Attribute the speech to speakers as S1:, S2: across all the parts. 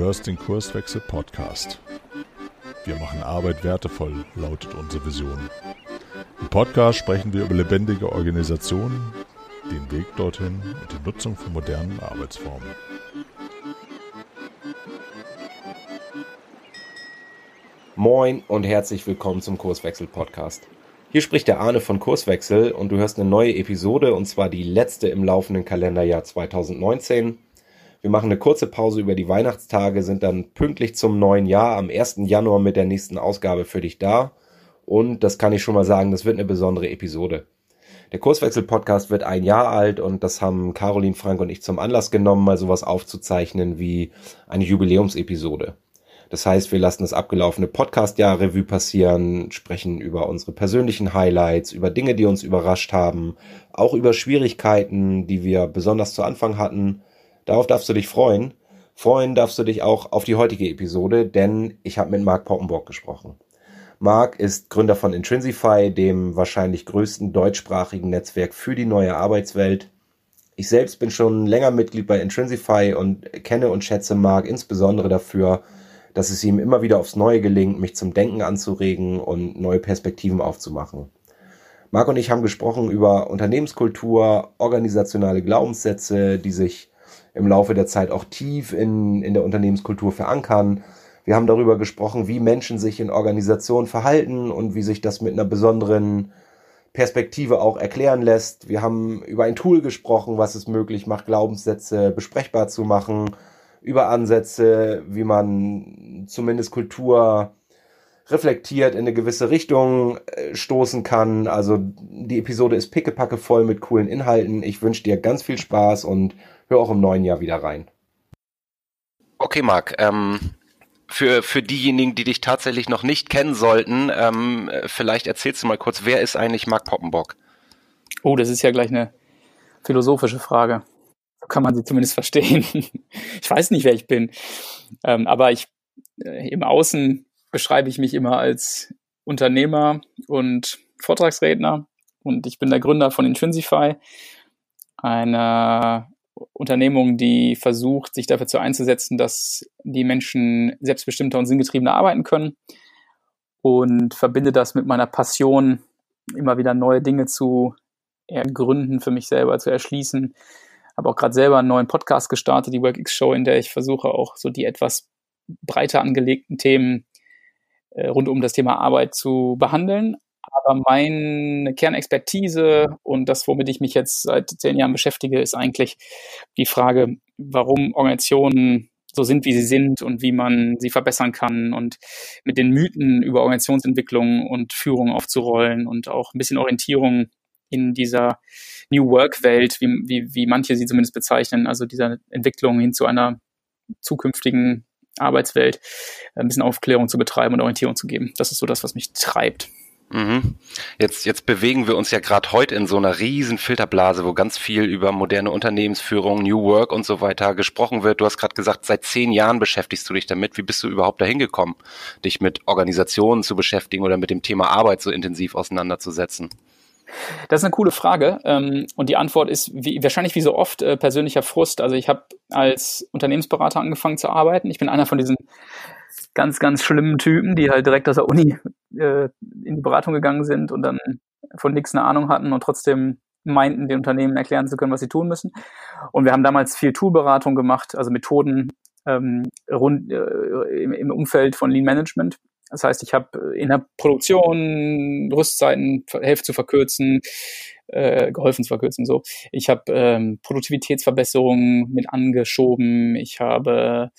S1: hörst den Kurswechsel Podcast. Wir machen Arbeit wertevoll, lautet unsere Vision. Im Podcast sprechen wir über lebendige Organisationen, den Weg dorthin und die Nutzung von modernen Arbeitsformen.
S2: Moin und herzlich willkommen zum Kurswechsel Podcast. Hier spricht der Arne von Kurswechsel und du hörst eine neue Episode und zwar die letzte im laufenden Kalenderjahr 2019. Wir machen eine kurze Pause über die Weihnachtstage, sind dann pünktlich zum neuen Jahr am 1. Januar mit der nächsten Ausgabe für dich da. Und das kann ich schon mal sagen, das wird eine besondere Episode. Der Kurswechsel-Podcast wird ein Jahr alt und das haben Caroline Frank und ich zum Anlass genommen, mal sowas aufzuzeichnen wie eine Jubiläumsepisode. Das heißt, wir lassen das abgelaufene Podcast-Jahr Revue passieren, sprechen über unsere persönlichen Highlights, über Dinge, die uns überrascht haben, auch über Schwierigkeiten, die wir besonders zu Anfang hatten Darauf darfst du dich freuen. Freuen darfst du dich auch auf die heutige Episode, denn ich habe mit Marc Poppenbock gesprochen. Marc ist Gründer von Intrinsify, dem wahrscheinlich größten deutschsprachigen Netzwerk für die neue Arbeitswelt. Ich selbst bin schon länger Mitglied bei Intrinsify und kenne und schätze Marc insbesondere dafür, dass es ihm immer wieder aufs Neue gelingt, mich zum Denken anzuregen und neue Perspektiven aufzumachen. Marc und ich haben gesprochen über Unternehmenskultur, organisationale Glaubenssätze, die sich im Laufe der Zeit auch tief in, in der Unternehmenskultur verankern. Wir haben darüber gesprochen, wie Menschen sich in Organisationen verhalten und wie sich das mit einer besonderen Perspektive auch erklären lässt. Wir haben über ein Tool gesprochen, was es möglich macht, Glaubenssätze besprechbar zu machen, über Ansätze, wie man zumindest Kultur reflektiert in eine gewisse Richtung äh, stoßen kann. Also die Episode ist pickepacke voll mit coolen Inhalten. Ich wünsche dir ganz viel Spaß und hör auch im neuen Jahr wieder rein.
S3: Okay, Marc. Ähm, für, für diejenigen, die dich tatsächlich noch nicht kennen sollten, ähm, vielleicht erzählst du mal kurz, wer ist eigentlich Marc Poppenbock?
S4: Oh, das ist ja gleich eine philosophische Frage. So kann man sie zumindest verstehen. ich weiß nicht, wer ich bin. Ähm, aber ich äh, im Außen beschreibe ich mich immer als Unternehmer und Vortragsredner und ich bin der Gründer von Intrinsify, einer Unternehmung, die versucht, sich dafür zu einzusetzen, dass die Menschen selbstbestimmter und sinngetriebener arbeiten können und verbinde das mit meiner Passion, immer wieder neue Dinge zu ergründen, für mich selber zu erschließen. Habe auch gerade selber einen neuen Podcast gestartet, die WorkX Show, in der ich versuche auch so die etwas breiter angelegten Themen äh, rund um das Thema Arbeit zu behandeln. Aber meine Kernexpertise und das, womit ich mich jetzt seit zehn Jahren beschäftige, ist eigentlich die Frage, warum Organisationen so sind, wie sie sind und wie man sie verbessern kann und mit den Mythen über Organisationsentwicklung und Führung aufzurollen und auch ein bisschen Orientierung in dieser New Work-Welt, wie, wie, wie manche sie zumindest bezeichnen, also dieser Entwicklung hin zu einer zukünftigen Arbeitswelt, ein bisschen Aufklärung zu betreiben und Orientierung zu geben. Das ist so das, was mich treibt.
S3: Mhm. Jetzt, jetzt bewegen wir uns ja gerade heute in so einer riesen Filterblase, wo ganz viel über moderne Unternehmensführung, New Work und so weiter gesprochen wird. Du hast gerade gesagt, seit zehn Jahren beschäftigst du dich damit. Wie bist du überhaupt dahin gekommen, dich mit Organisationen zu beschäftigen oder mit dem Thema Arbeit so intensiv auseinanderzusetzen?
S4: Das ist eine coole Frage. Ähm, und die Antwort ist wie, wahrscheinlich wie so oft äh, persönlicher Frust. Also ich habe als Unternehmensberater angefangen zu arbeiten. Ich bin einer von diesen ganz, ganz schlimmen Typen, die halt direkt aus der Uni äh, in die Beratung gegangen sind und dann von nichts eine Ahnung hatten und trotzdem meinten, den Unternehmen erklären zu können, was sie tun müssen. Und wir haben damals viel Toolberatung gemacht, also Methoden ähm, rund äh, im, im Umfeld von Lean Management. Das heißt, ich habe in der Produktion Rüstzeiten helfen zu verkürzen, äh, geholfen zu verkürzen. So, ich habe ähm, Produktivitätsverbesserungen mit angeschoben. Ich habe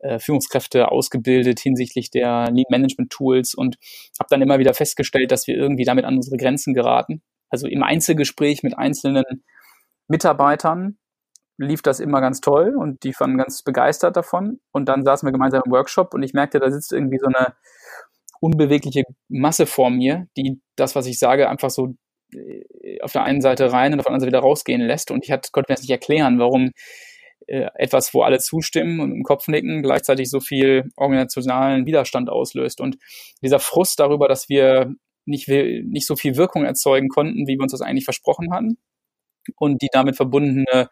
S4: äh, Führungskräfte ausgebildet hinsichtlich der Lean Management Tools und habe dann immer wieder festgestellt, dass wir irgendwie damit an unsere Grenzen geraten. Also im Einzelgespräch mit einzelnen Mitarbeitern lief das immer ganz toll und die waren ganz begeistert davon. Und dann saßen wir gemeinsam im Workshop und ich merkte, da sitzt irgendwie so eine unbewegliche Masse vor mir, die das, was ich sage, einfach so äh, auf der einen Seite rein und auf der anderen Seite wieder rausgehen lässt. Und ich hat, konnte mir das nicht erklären, warum etwas, wo alle zustimmen und im Kopf nicken, gleichzeitig so viel organisationalen Widerstand auslöst. Und dieser Frust darüber, dass wir nicht, nicht so viel Wirkung erzeugen konnten, wie wir uns das eigentlich versprochen hatten, und die damit verbundene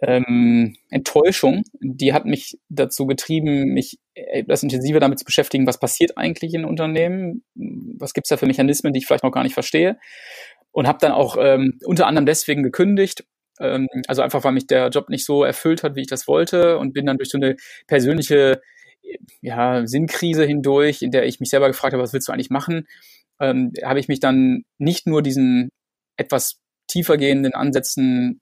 S4: ähm, Enttäuschung, die hat mich dazu getrieben, mich etwas intensiver damit zu beschäftigen, was passiert eigentlich in Unternehmen, was gibt's da für Mechanismen, die ich vielleicht noch gar nicht verstehe. Und habe dann auch ähm, unter anderem deswegen gekündigt, ähm, also einfach, weil mich der Job nicht so erfüllt hat, wie ich das wollte und bin dann durch so eine persönliche ja, Sinnkrise hindurch, in der ich mich selber gefragt habe, was willst du eigentlich machen, ähm, habe ich mich dann nicht nur diesen etwas tiefergehenden Ansätzen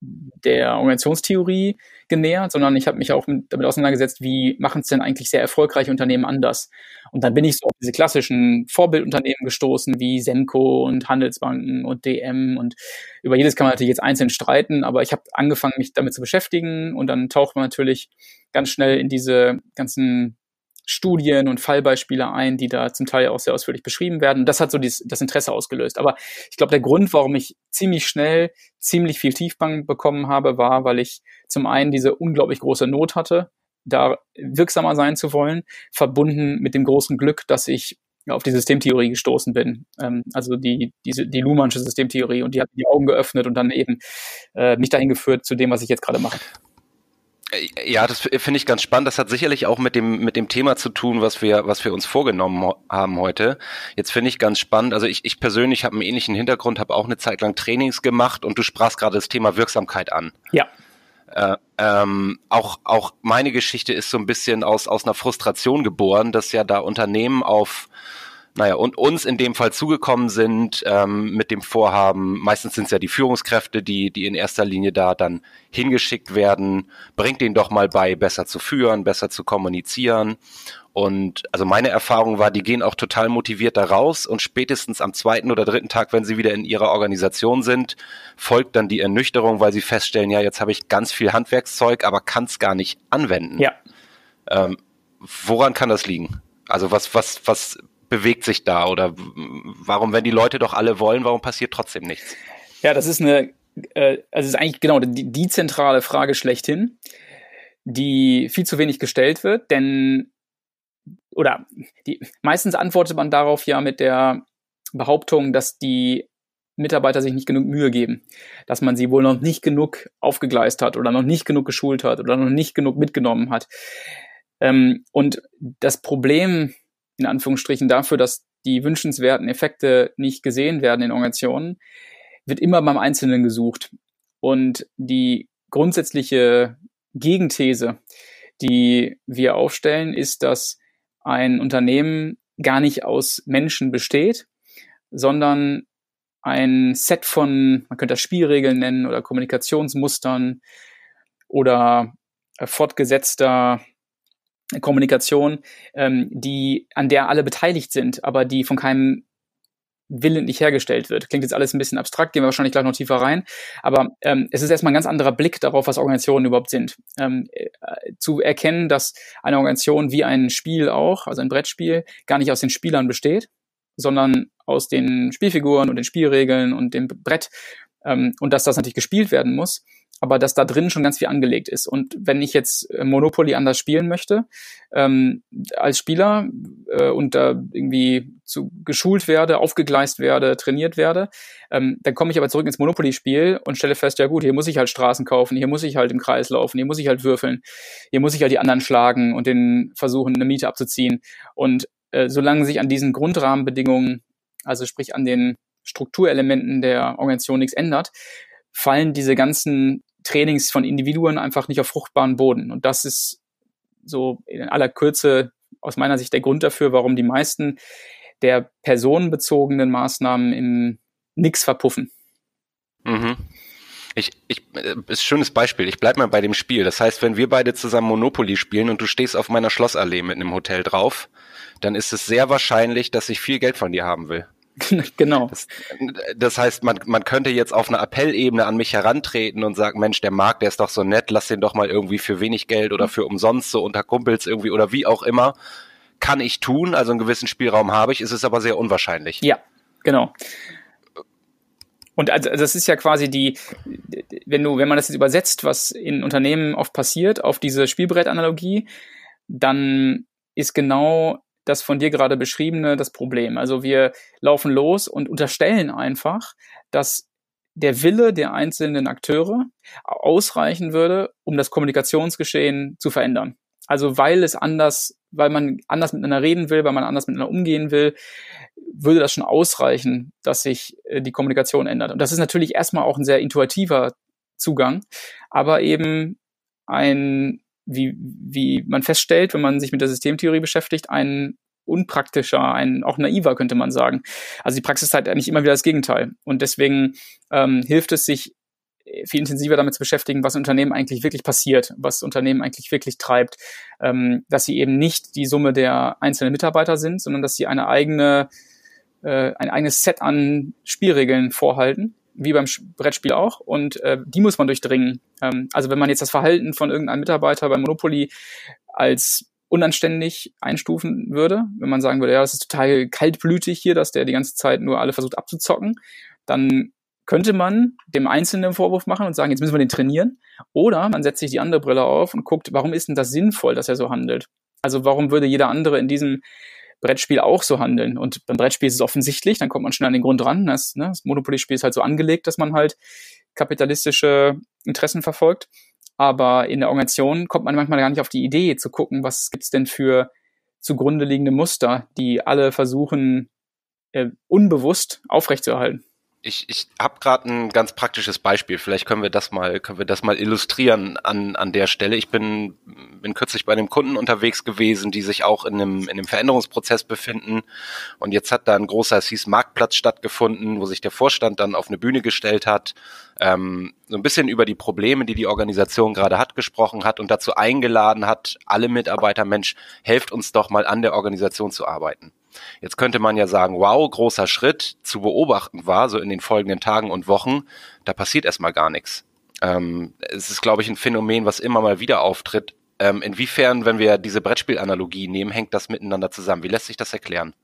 S4: der Organisationstheorie genähert, sondern ich habe mich auch mit, damit auseinandergesetzt, wie machen es denn eigentlich sehr erfolgreiche Unternehmen anders. Und dann bin ich so auf diese klassischen Vorbildunternehmen gestoßen, wie Semco und Handelsbanken und DM und über jedes kann man natürlich jetzt einzeln streiten, aber ich habe angefangen, mich damit zu beschäftigen und dann taucht man natürlich ganz schnell in diese ganzen Studien und Fallbeispiele ein, die da zum Teil auch sehr ausführlich beschrieben werden. Das hat so dies, das Interesse ausgelöst. Aber ich glaube, der Grund, warum ich ziemlich schnell ziemlich viel Tiefbank bekommen habe, war, weil ich zum einen diese unglaublich große Not hatte, da wirksamer sein zu wollen, verbunden mit dem großen Glück, dass ich auf die Systemtheorie gestoßen bin. Ähm, also die, diese, die Luhmannsche Systemtheorie und die hat mir die Augen geöffnet und dann eben äh, mich dahin geführt zu dem, was ich jetzt gerade mache.
S2: Äh, ja, das finde ich ganz spannend. Das hat sicherlich auch mit dem mit dem Thema zu tun, was wir was wir uns vorgenommen haben heute. Jetzt finde ich ganz spannend. Also ich, ich persönlich habe einen ähnlichen Hintergrund, habe auch eine Zeit lang Trainings gemacht und du sprachst gerade das Thema Wirksamkeit an.
S4: Ja.
S2: Äh, ähm, auch auch meine Geschichte ist so ein bisschen aus aus einer Frustration geboren, dass ja da Unternehmen auf naja, und uns in dem Fall zugekommen sind ähm, mit dem Vorhaben, meistens sind es ja die Führungskräfte, die, die in erster Linie da dann hingeschickt werden, bringt denen doch mal bei, besser zu führen, besser zu kommunizieren. Und also meine Erfahrung war, die gehen auch total motiviert da raus und spätestens am zweiten oder dritten Tag, wenn sie wieder in ihrer Organisation sind, folgt dann die Ernüchterung, weil sie feststellen, ja, jetzt habe ich ganz viel Handwerkszeug, aber kann es gar nicht anwenden.
S4: Ja.
S2: Ähm, woran kann das liegen? Also was, was, was bewegt sich da oder warum, wenn die Leute doch alle wollen, warum passiert trotzdem nichts?
S4: Ja, das ist eine, äh, also ist eigentlich genau die, die zentrale Frage schlechthin, die viel zu wenig gestellt wird, denn oder die meistens antwortet man darauf ja mit der Behauptung, dass die Mitarbeiter sich nicht genug Mühe geben, dass man sie wohl noch nicht genug aufgegleist hat oder noch nicht genug geschult hat oder noch nicht genug mitgenommen hat. Ähm, und das Problem in Anführungsstrichen dafür, dass die wünschenswerten Effekte nicht gesehen werden in Organisationen, wird immer beim Einzelnen gesucht. Und die grundsätzliche Gegenthese, die wir aufstellen, ist, dass ein Unternehmen gar nicht aus Menschen besteht, sondern ein Set von, man könnte das Spielregeln nennen oder Kommunikationsmustern oder fortgesetzter Kommunikation, ähm, die, an der alle beteiligt sind, aber die von keinem willentlich hergestellt wird. Klingt jetzt alles ein bisschen abstrakt, gehen wir wahrscheinlich gleich noch tiefer rein. Aber ähm, es ist erstmal ein ganz anderer Blick darauf, was Organisationen überhaupt sind. Ähm, äh, zu erkennen, dass eine Organisation wie ein Spiel auch, also ein Brettspiel, gar nicht aus den Spielern besteht, sondern aus den Spielfiguren und den Spielregeln und dem Brett. Ähm, und dass das natürlich gespielt werden muss aber dass da drin schon ganz viel angelegt ist. Und wenn ich jetzt äh, Monopoly anders spielen möchte, ähm, als Spieler äh, und da irgendwie zu geschult werde, aufgegleist werde, trainiert werde, ähm, dann komme ich aber zurück ins Monopoly-Spiel und stelle fest, ja gut, hier muss ich halt Straßen kaufen, hier muss ich halt im Kreis laufen, hier muss ich halt würfeln, hier muss ich halt die anderen schlagen und den versuchen, eine Miete abzuziehen. Und äh, solange sich an diesen Grundrahmenbedingungen, also sprich an den Strukturelementen der Organisation nichts ändert, fallen diese ganzen Trainings von Individuen einfach nicht auf fruchtbaren Boden. Und das ist so in aller Kürze aus meiner Sicht der Grund dafür, warum die meisten der personenbezogenen Maßnahmen im Nix verpuffen.
S2: Mhm. Ich, ich, äh, ist schönes Beispiel. Ich bleib mal bei dem Spiel. Das heißt, wenn wir beide zusammen Monopoly spielen und du stehst auf meiner Schlossallee mit einem Hotel drauf, dann ist es sehr wahrscheinlich, dass ich viel Geld von dir haben will.
S4: genau.
S2: Das, das, heißt, man, man könnte jetzt auf einer Appellebene an mich herantreten und sagen, Mensch, der Markt, der ist doch so nett, lass den doch mal irgendwie für wenig Geld oder für umsonst so unter Kumpels irgendwie oder wie auch immer. Kann ich tun, also einen gewissen Spielraum habe ich, ist es aber sehr unwahrscheinlich.
S4: Ja, genau. Und also das ist ja quasi die, wenn du, wenn man das jetzt übersetzt, was in Unternehmen oft passiert, auf diese Spielbrettanalogie, dann ist genau das von dir gerade beschriebene das Problem. Also wir laufen los und unterstellen einfach, dass der Wille der einzelnen Akteure ausreichen würde, um das Kommunikationsgeschehen zu verändern. Also weil es anders, weil man anders miteinander reden will, weil man anders miteinander umgehen will, würde das schon ausreichen, dass sich äh, die Kommunikation ändert. Und das ist natürlich erstmal auch ein sehr intuitiver Zugang, aber eben ein, wie, wie man feststellt, wenn man sich mit der Systemtheorie beschäftigt, ein unpraktischer, ein auch naiver, könnte man sagen. Also die Praxis zeigt eigentlich immer wieder das Gegenteil. Und deswegen ähm, hilft es sich viel intensiver damit zu beschäftigen, was Unternehmen eigentlich wirklich passiert, was Unternehmen eigentlich wirklich treibt, ähm, dass sie eben nicht die Summe der einzelnen Mitarbeiter sind, sondern dass sie eine eigene, äh, ein eigenes Set an Spielregeln vorhalten, wie beim Brettspiel auch, und äh, die muss man durchdringen. Ähm, also wenn man jetzt das Verhalten von irgendeinem Mitarbeiter beim Monopoly als unanständig einstufen würde, wenn man sagen würde, ja, das ist total kaltblütig hier, dass der die ganze Zeit nur alle versucht abzuzocken, dann könnte man dem Einzelnen einen Vorwurf machen und sagen, jetzt müssen wir den trainieren. Oder man setzt sich die andere Brille auf und guckt, warum ist denn das sinnvoll, dass er so handelt? Also warum würde jeder andere in diesem Brettspiel auch so handeln? Und beim Brettspiel ist es offensichtlich, dann kommt man schnell an den Grund ran. Das, ne, das Monopoly-Spiel ist halt so angelegt, dass man halt kapitalistische Interessen verfolgt. Aber in der Organisation kommt man manchmal gar nicht auf die Idee zu gucken, was gibt's denn für zugrunde liegende Muster, die alle versuchen, äh, unbewusst aufrechtzuerhalten.
S2: Ich, ich habe gerade ein ganz praktisches Beispiel. Vielleicht können wir das mal, können wir das mal illustrieren an, an der Stelle. Ich bin, bin kürzlich bei einem Kunden unterwegs gewesen, die sich auch in einem, in einem Veränderungsprozess befinden. Und jetzt hat da ein großer, es hieß Marktplatz stattgefunden, wo sich der Vorstand dann auf eine Bühne gestellt hat, ähm, so ein bisschen über die Probleme, die die Organisation gerade hat, gesprochen hat und dazu eingeladen hat, alle Mitarbeiter, Mensch, helft uns doch mal an der Organisation zu arbeiten. Jetzt könnte man ja sagen, wow, großer Schritt zu beobachten war, so in den folgenden Tagen und Wochen, da passiert erstmal gar nichts. Ähm, es ist, glaube ich, ein Phänomen, was immer mal wieder auftritt. Ähm, inwiefern, wenn wir diese Brettspielanalogie nehmen, hängt das miteinander zusammen? Wie lässt sich das erklären?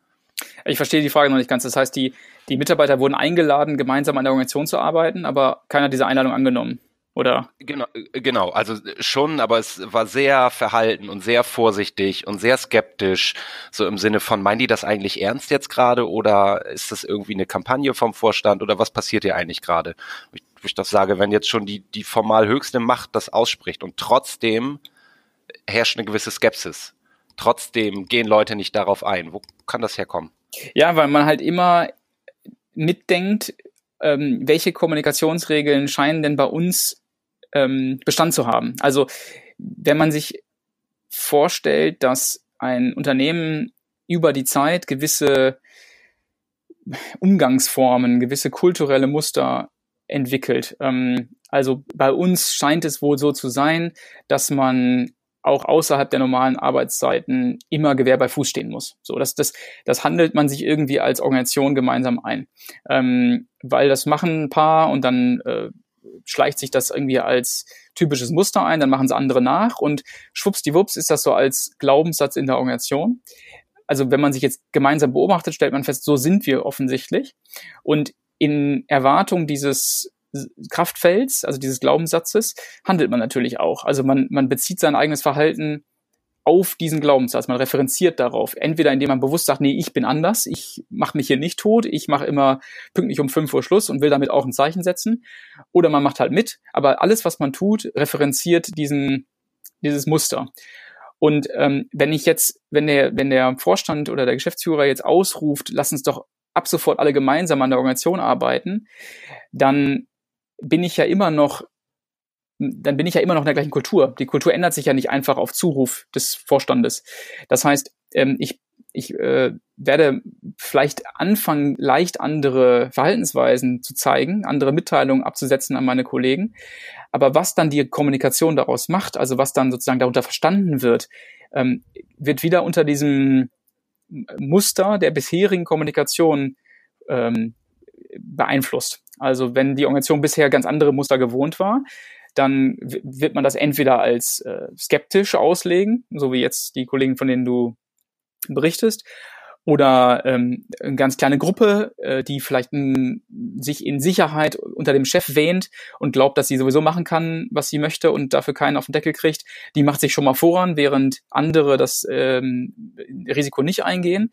S4: Ich verstehe die Frage noch nicht ganz. Das heißt, die, die Mitarbeiter wurden eingeladen, gemeinsam an der Organisation zu arbeiten, aber keiner hat diese Einladung angenommen oder?
S2: Genau, äh, genau, also schon, aber es war sehr verhalten und sehr vorsichtig und sehr skeptisch, so im Sinne von, meinen die das eigentlich ernst jetzt gerade oder ist das irgendwie eine Kampagne vom Vorstand oder was passiert hier eigentlich gerade? Ich, ich das sage, wenn jetzt schon die, die formal höchste Macht das ausspricht und trotzdem herrscht eine gewisse Skepsis. Trotzdem gehen Leute nicht darauf ein. Wo kann das herkommen?
S4: Ja, weil man halt immer mitdenkt, ähm, welche Kommunikationsregeln scheinen denn bei uns ähm, Bestand zu haben. Also wenn man sich vorstellt, dass ein Unternehmen über die Zeit gewisse Umgangsformen, gewisse kulturelle Muster entwickelt. Ähm, also bei uns scheint es wohl so zu sein, dass man auch außerhalb der normalen Arbeitszeiten immer Gewehr bei Fuß stehen muss. So, das, das, das handelt man sich irgendwie als Organisation gemeinsam ein. Ähm, weil das machen ein paar und dann äh, schleicht sich das irgendwie als typisches Muster ein, dann machen es andere nach und schwuppsdiwupps ist das so als Glaubenssatz in der Organisation. Also wenn man sich jetzt gemeinsam beobachtet, stellt man fest, so sind wir offensichtlich. Und in Erwartung dieses Kraftfelds, also dieses Glaubenssatzes, handelt man natürlich auch. Also man, man bezieht sein eigenes Verhalten auf diesen Glaubenssatz. Man referenziert darauf. Entweder indem man bewusst sagt, nee, ich bin anders, ich mache mich hier nicht tot, ich mache immer pünktlich um 5 Uhr Schluss und will damit auch ein Zeichen setzen. Oder man macht halt mit. Aber alles, was man tut, referenziert diesen, dieses Muster. Und ähm, wenn ich jetzt, wenn der, wenn der Vorstand oder der Geschäftsführer jetzt ausruft, lass uns doch ab sofort alle gemeinsam an der Organisation arbeiten, dann bin ich ja immer noch dann bin ich ja immer noch in der gleichen Kultur. Die Kultur ändert sich ja nicht einfach auf Zuruf des Vorstandes. Das heißt, ähm, ich, ich äh, werde vielleicht anfangen, leicht andere Verhaltensweisen zu zeigen, andere Mitteilungen abzusetzen an meine Kollegen. Aber was dann die Kommunikation daraus macht, also was dann sozusagen darunter verstanden wird, ähm, wird wieder unter diesem Muster der bisherigen Kommunikation ähm, beeinflusst. Also wenn die Organisation bisher ganz andere Muster gewohnt war, dann wird man das entweder als äh, skeptisch auslegen, so wie jetzt die Kollegen, von denen du berichtest, oder ähm, eine ganz kleine Gruppe, äh, die vielleicht m, sich in Sicherheit unter dem Chef wähnt und glaubt, dass sie sowieso machen kann, was sie möchte und dafür keinen auf den Deckel kriegt, die macht sich schon mal voran, während andere das ähm, Risiko nicht eingehen.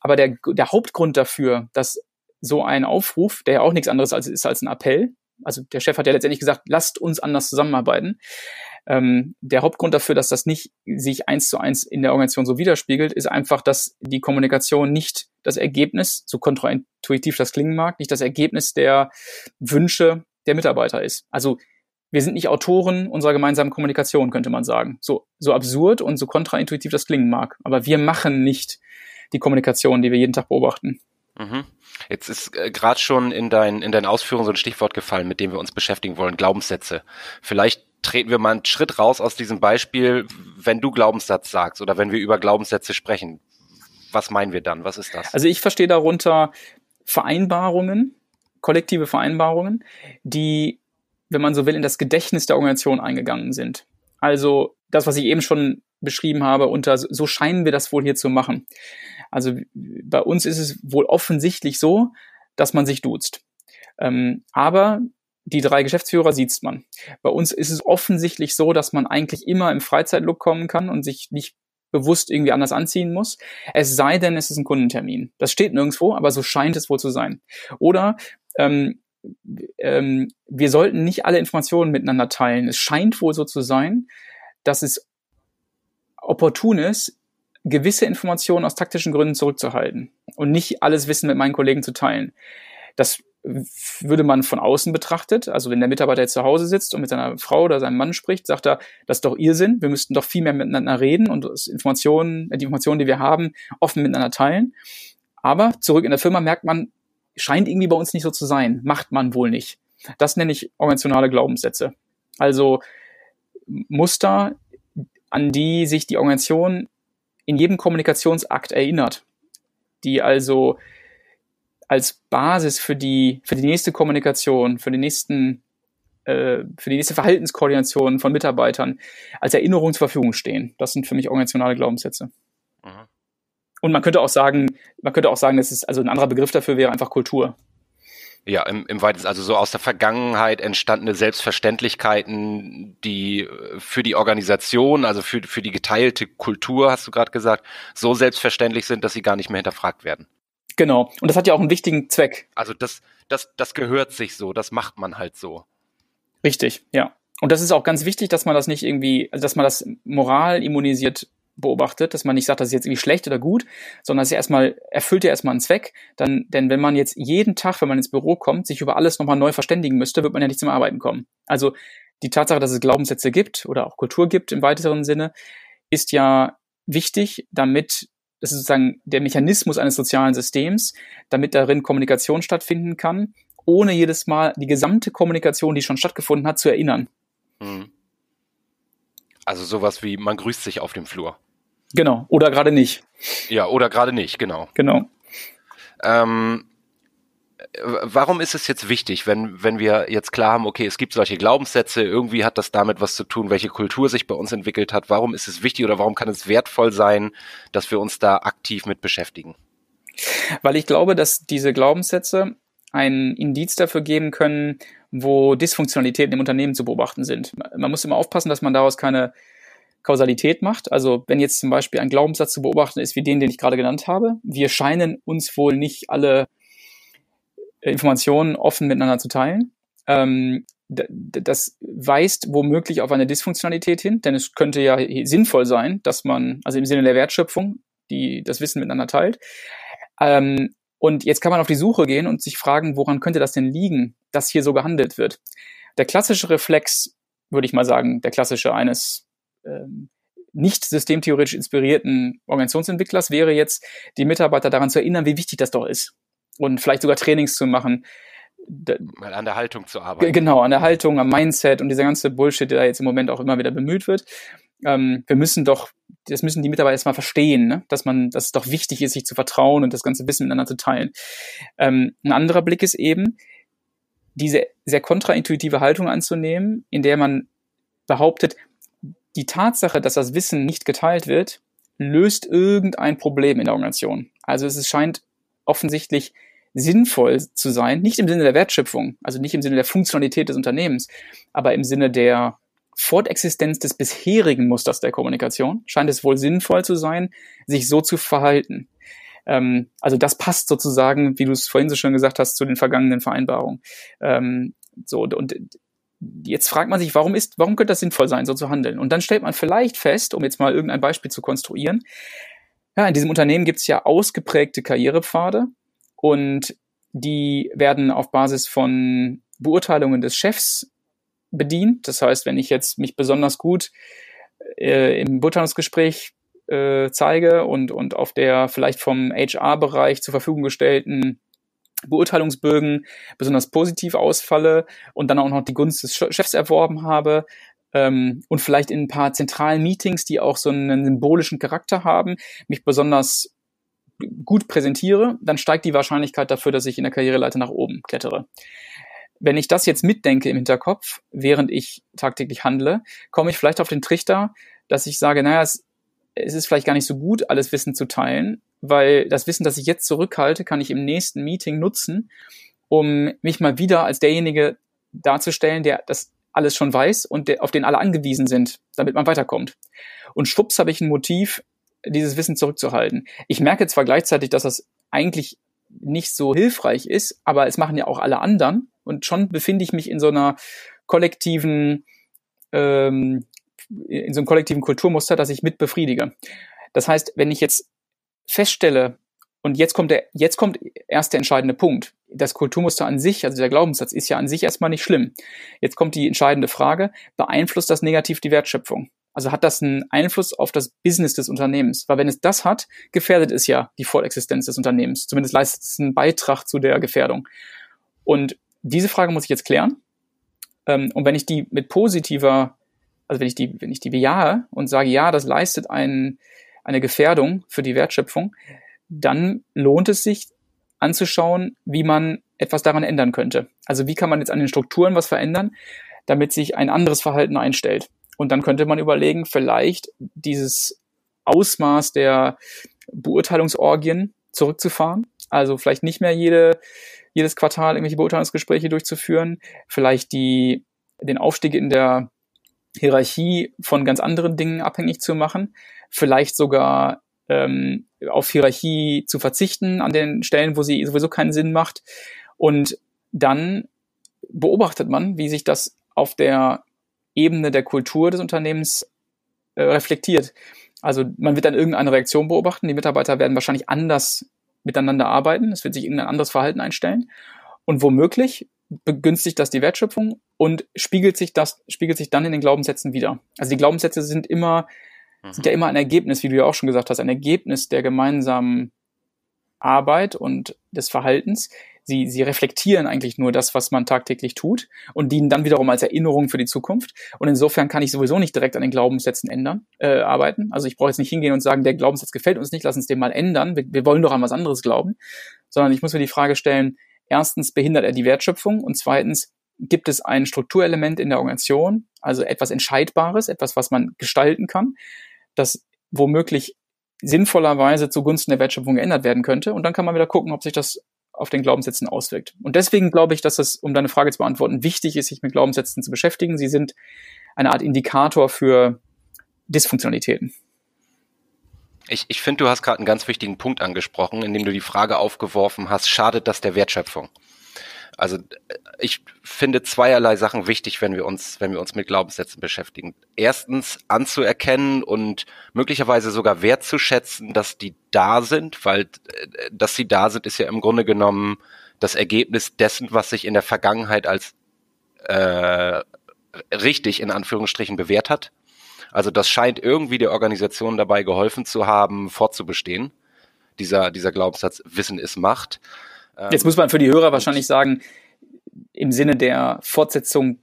S4: Aber der, der Hauptgrund dafür, dass so ein Aufruf, der ja auch nichts anderes als, ist als ein Appell, also der Chef hat ja letztendlich gesagt, lasst uns anders zusammenarbeiten. Ähm, der Hauptgrund dafür, dass das nicht sich eins zu eins in der Organisation so widerspiegelt, ist einfach, dass die Kommunikation nicht das Ergebnis, so kontraintuitiv das klingen mag, nicht das Ergebnis der Wünsche der Mitarbeiter ist. Also wir sind nicht Autoren unserer gemeinsamen Kommunikation, könnte man sagen. So, so absurd und so kontraintuitiv das klingen mag. Aber wir machen nicht die Kommunikation, die wir jeden Tag beobachten.
S2: Mhm. Jetzt ist äh, gerade schon in, dein, in deinen Ausführungen so ein Stichwort gefallen, mit dem wir uns beschäftigen wollen, Glaubenssätze. Vielleicht treten wir mal einen Schritt raus aus diesem Beispiel, wenn du Glaubenssatz sagst oder wenn wir über Glaubenssätze sprechen. Was meinen wir dann? Was ist das?
S4: Also ich verstehe darunter Vereinbarungen, kollektive Vereinbarungen, die, wenn man so will, in das Gedächtnis der Organisation eingegangen sind. Also das, was ich eben schon beschrieben habe, unter so scheinen wir das wohl hier zu machen. Also bei uns ist es wohl offensichtlich so, dass man sich duzt. Ähm, aber die drei Geschäftsführer sieht man. Bei uns ist es offensichtlich so, dass man eigentlich immer im Freizeitlook kommen kann und sich nicht bewusst irgendwie anders anziehen muss. Es sei denn, es ist ein Kundentermin. Das steht nirgendwo, aber so scheint es wohl zu sein. Oder ähm, ähm, wir sollten nicht alle Informationen miteinander teilen. Es scheint wohl so zu sein, dass es opportun ist, gewisse Informationen aus taktischen Gründen zurückzuhalten und nicht alles Wissen mit meinen Kollegen zu teilen. Das würde man von außen betrachtet, also wenn der Mitarbeiter jetzt zu Hause sitzt und mit seiner Frau oder seinem Mann spricht, sagt er, das ist doch Irrsinn, wir müssten doch viel mehr miteinander reden und Informationen, die Informationen, die wir haben, offen miteinander teilen. Aber zurück in der Firma merkt man, scheint irgendwie bei uns nicht so zu sein, macht man wohl nicht. Das nenne ich organisationale Glaubenssätze. Also Muster, an die sich die Organisation in jedem Kommunikationsakt erinnert, die also als Basis für die, für die nächste Kommunikation, für den nächsten, äh, für die nächste Verhaltenskoordination von Mitarbeitern als Erinnerung zur Verfügung stehen. Das sind für mich organisationale Glaubenssätze. Mhm. Und man könnte auch sagen, man könnte auch sagen, das ist, also ein anderer Begriff dafür wäre einfach Kultur.
S2: Ja, im, im weitesten, also so aus der Vergangenheit entstandene Selbstverständlichkeiten, die äh, für die Organisation, also für, für die geteilte Kultur, hast du gerade gesagt, so selbstverständlich sind, dass sie gar nicht mehr hinterfragt werden.
S4: Genau. Und das hat ja auch einen wichtigen Zweck.
S2: Also das, das, das gehört sich so, das macht man halt so.
S4: Richtig, ja. Und das ist auch ganz wichtig, dass man das nicht irgendwie, also dass man das moral immunisiert beobachtet, dass man nicht sagt, das ist jetzt irgendwie schlecht oder gut, sondern es ist erstmal, erfüllt ja erstmal einen Zweck. Dann, denn wenn man jetzt jeden Tag, wenn man ins Büro kommt, sich über alles nochmal neu verständigen müsste, wird man ja nicht zum Arbeiten kommen. Also die Tatsache, dass es Glaubenssätze gibt oder auch Kultur gibt im weiteren Sinne, ist ja wichtig, damit das ist sozusagen der Mechanismus eines sozialen Systems, damit darin Kommunikation stattfinden kann, ohne jedes Mal die gesamte Kommunikation, die schon stattgefunden hat, zu erinnern. Hm.
S2: Also sowas wie, man grüßt sich auf dem Flur.
S4: Genau, oder gerade nicht.
S2: Ja, oder gerade nicht, genau.
S4: Genau.
S2: Ähm, warum ist es jetzt wichtig, wenn, wenn wir jetzt klar haben, okay, es gibt solche Glaubenssätze, irgendwie hat das damit was zu tun, welche Kultur sich bei uns entwickelt hat. Warum ist es wichtig oder warum kann es wertvoll sein, dass wir uns da aktiv mit beschäftigen?
S4: Weil ich glaube, dass diese Glaubenssätze ein Indiz dafür geben können, wo Dysfunktionalitäten im Unternehmen zu beobachten sind. Man muss immer aufpassen, dass man daraus keine Kausalität macht. Also wenn jetzt zum Beispiel ein Glaubenssatz zu beobachten ist wie den, den ich gerade genannt habe, wir scheinen uns wohl nicht alle Informationen offen miteinander zu teilen. Ähm, das weist womöglich auf eine Dysfunktionalität hin, denn es könnte ja sinnvoll sein, dass man, also im Sinne der Wertschöpfung, die das Wissen miteinander teilt. Ähm, und jetzt kann man auf die Suche gehen und sich fragen, woran könnte das denn liegen, dass hier so gehandelt wird? Der klassische Reflex, würde ich mal sagen, der klassische eines ähm, nicht systemtheoretisch inspirierten Organisationsentwicklers wäre jetzt, die Mitarbeiter daran zu erinnern, wie wichtig das doch ist und vielleicht sogar Trainings zu machen.
S2: Mal an der Haltung zu arbeiten.
S4: Genau, an der Haltung, am Mindset und dieser ganze Bullshit, der da jetzt im Moment auch immer wieder bemüht wird. Ähm, wir müssen doch, das müssen die Mitarbeiter erstmal verstehen, ne? dass man, dass es doch wichtig ist, sich zu vertrauen und das ganze Wissen miteinander zu teilen. Ähm, ein anderer Blick ist eben, diese sehr kontraintuitive Haltung anzunehmen, in der man behauptet, die Tatsache, dass das Wissen nicht geteilt wird, löst irgendein Problem in der Organisation. Also es scheint offensichtlich sinnvoll zu sein, nicht im Sinne der Wertschöpfung, also nicht im Sinne der Funktionalität des Unternehmens, aber im Sinne der Fortexistenz des bisherigen Musters der Kommunikation, scheint es wohl sinnvoll zu sein, sich so zu verhalten. Ähm, also das passt sozusagen, wie du es vorhin so schön gesagt hast, zu den vergangenen Vereinbarungen. Ähm, so und jetzt fragt man sich, warum ist, warum könnte das sinnvoll sein, so zu handeln? Und dann stellt man vielleicht fest, um jetzt mal irgendein Beispiel zu konstruieren, ja, in diesem Unternehmen gibt es ja ausgeprägte Karrierepfade und die werden auf Basis von Beurteilungen des Chefs bedient. Das heißt, wenn ich jetzt mich besonders gut äh, im Beurteilungsgespräch äh, zeige und, und auf der vielleicht vom HR-Bereich zur Verfügung gestellten Beurteilungsbögen besonders positiv ausfalle und dann auch noch die Gunst des Chefs erworben habe ähm, und vielleicht in ein paar zentralen Meetings, die auch so einen symbolischen Charakter haben, mich besonders gut präsentiere, dann steigt die Wahrscheinlichkeit dafür, dass ich in der Karriereleiter nach oben klettere. Wenn ich das jetzt mitdenke im Hinterkopf, während ich tagtäglich handle, komme ich vielleicht auf den Trichter, dass ich sage, naja, es, es ist vielleicht gar nicht so gut, alles Wissen zu teilen, weil das Wissen, das ich jetzt zurückhalte, kann ich im nächsten Meeting nutzen, um mich mal wieder als derjenige darzustellen, der das alles schon weiß und der, auf den alle angewiesen sind, damit man weiterkommt. Und schwupps habe ich ein Motiv, dieses Wissen zurückzuhalten. Ich merke zwar gleichzeitig, dass das eigentlich nicht so hilfreich ist, aber es machen ja auch alle anderen und schon befinde ich mich in so einer kollektiven, ähm, in so einem kollektiven Kulturmuster, das ich mit befriedige. Das heißt, wenn ich jetzt feststelle, und jetzt kommt der, jetzt kommt erst der entscheidende Punkt. Das Kulturmuster an sich, also der Glaubenssatz, ist ja an sich erstmal nicht schlimm. Jetzt kommt die entscheidende Frage, beeinflusst das negativ die Wertschöpfung? Also hat das einen Einfluss auf das Business des Unternehmens? Weil wenn es das hat, gefährdet es ja die Fortexistenz des Unternehmens. Zumindest leistet es einen Beitrag zu der Gefährdung. Und diese Frage muss ich jetzt klären. Ähm, und wenn ich die mit positiver, also wenn ich die, wenn ich die bejahe und sage, ja, das leistet ein, eine Gefährdung für die Wertschöpfung, dann lohnt es sich anzuschauen, wie man etwas daran ändern könnte. Also wie kann man jetzt an den Strukturen was verändern, damit sich ein anderes Verhalten einstellt. Und dann könnte man überlegen, vielleicht dieses Ausmaß der Beurteilungsorgien zurückzufahren. Also vielleicht nicht mehr jede, jedes Quartal irgendwelche Beurteilungsgespräche durchzuführen, vielleicht die, den Aufstieg in der Hierarchie von ganz anderen Dingen abhängig zu machen, vielleicht sogar ähm, auf Hierarchie zu verzichten an den Stellen, wo sie sowieso keinen Sinn macht. Und dann beobachtet man, wie sich das auf der Ebene der Kultur des Unternehmens äh, reflektiert. Also man wird dann irgendeine Reaktion beobachten. Die Mitarbeiter werden wahrscheinlich anders miteinander arbeiten. Es wird sich irgendein anderes Verhalten einstellen. Und womöglich begünstigt das die Wertschöpfung und spiegelt sich das, spiegelt sich dann in den Glaubenssätzen wieder. Also die Glaubenssätze sind immer mhm. sind ja immer ein Ergebnis, wie du ja auch schon gesagt hast, ein Ergebnis der gemeinsamen Arbeit und des Verhaltens. Sie, sie reflektieren eigentlich nur das, was man tagtäglich tut und dienen dann wiederum als Erinnerung für die Zukunft. Und insofern kann ich sowieso nicht direkt an den Glaubenssätzen ändern, äh, arbeiten. Also ich brauche jetzt nicht hingehen und sagen, der Glaubenssatz gefällt uns nicht, lass uns den mal ändern. Wir, wir wollen doch an was anderes glauben. Sondern ich muss mir die Frage stellen, erstens behindert er die Wertschöpfung und zweitens gibt es ein Strukturelement in der Organisation, also etwas Entscheidbares, etwas, was man gestalten kann, das womöglich sinnvollerweise zugunsten der Wertschöpfung geändert werden könnte. Und dann kann man wieder gucken, ob sich das auf den Glaubenssätzen auswirkt. Und deswegen glaube ich, dass es, um deine Frage zu beantworten, wichtig ist, sich mit Glaubenssätzen zu beschäftigen. Sie sind eine Art Indikator für Dysfunktionalitäten.
S2: Ich, ich finde, du hast gerade einen ganz wichtigen Punkt angesprochen, indem du die Frage aufgeworfen hast, schadet das der Wertschöpfung? Also äh, ich finde zweierlei Sachen wichtig, wenn wir uns, wenn wir uns mit Glaubenssätzen beschäftigen. Erstens anzuerkennen und möglicherweise sogar wertzuschätzen, dass die da sind, weil äh, dass sie da sind, ist ja im Grunde genommen das Ergebnis dessen, was sich in der Vergangenheit als äh, richtig in Anführungsstrichen bewährt hat. Also das scheint irgendwie der Organisation dabei geholfen zu haben, fortzubestehen. Dieser, dieser Glaubenssatz, Wissen ist Macht.
S4: Jetzt muss man für die Hörer wahrscheinlich sagen, im Sinne der Fortsetzung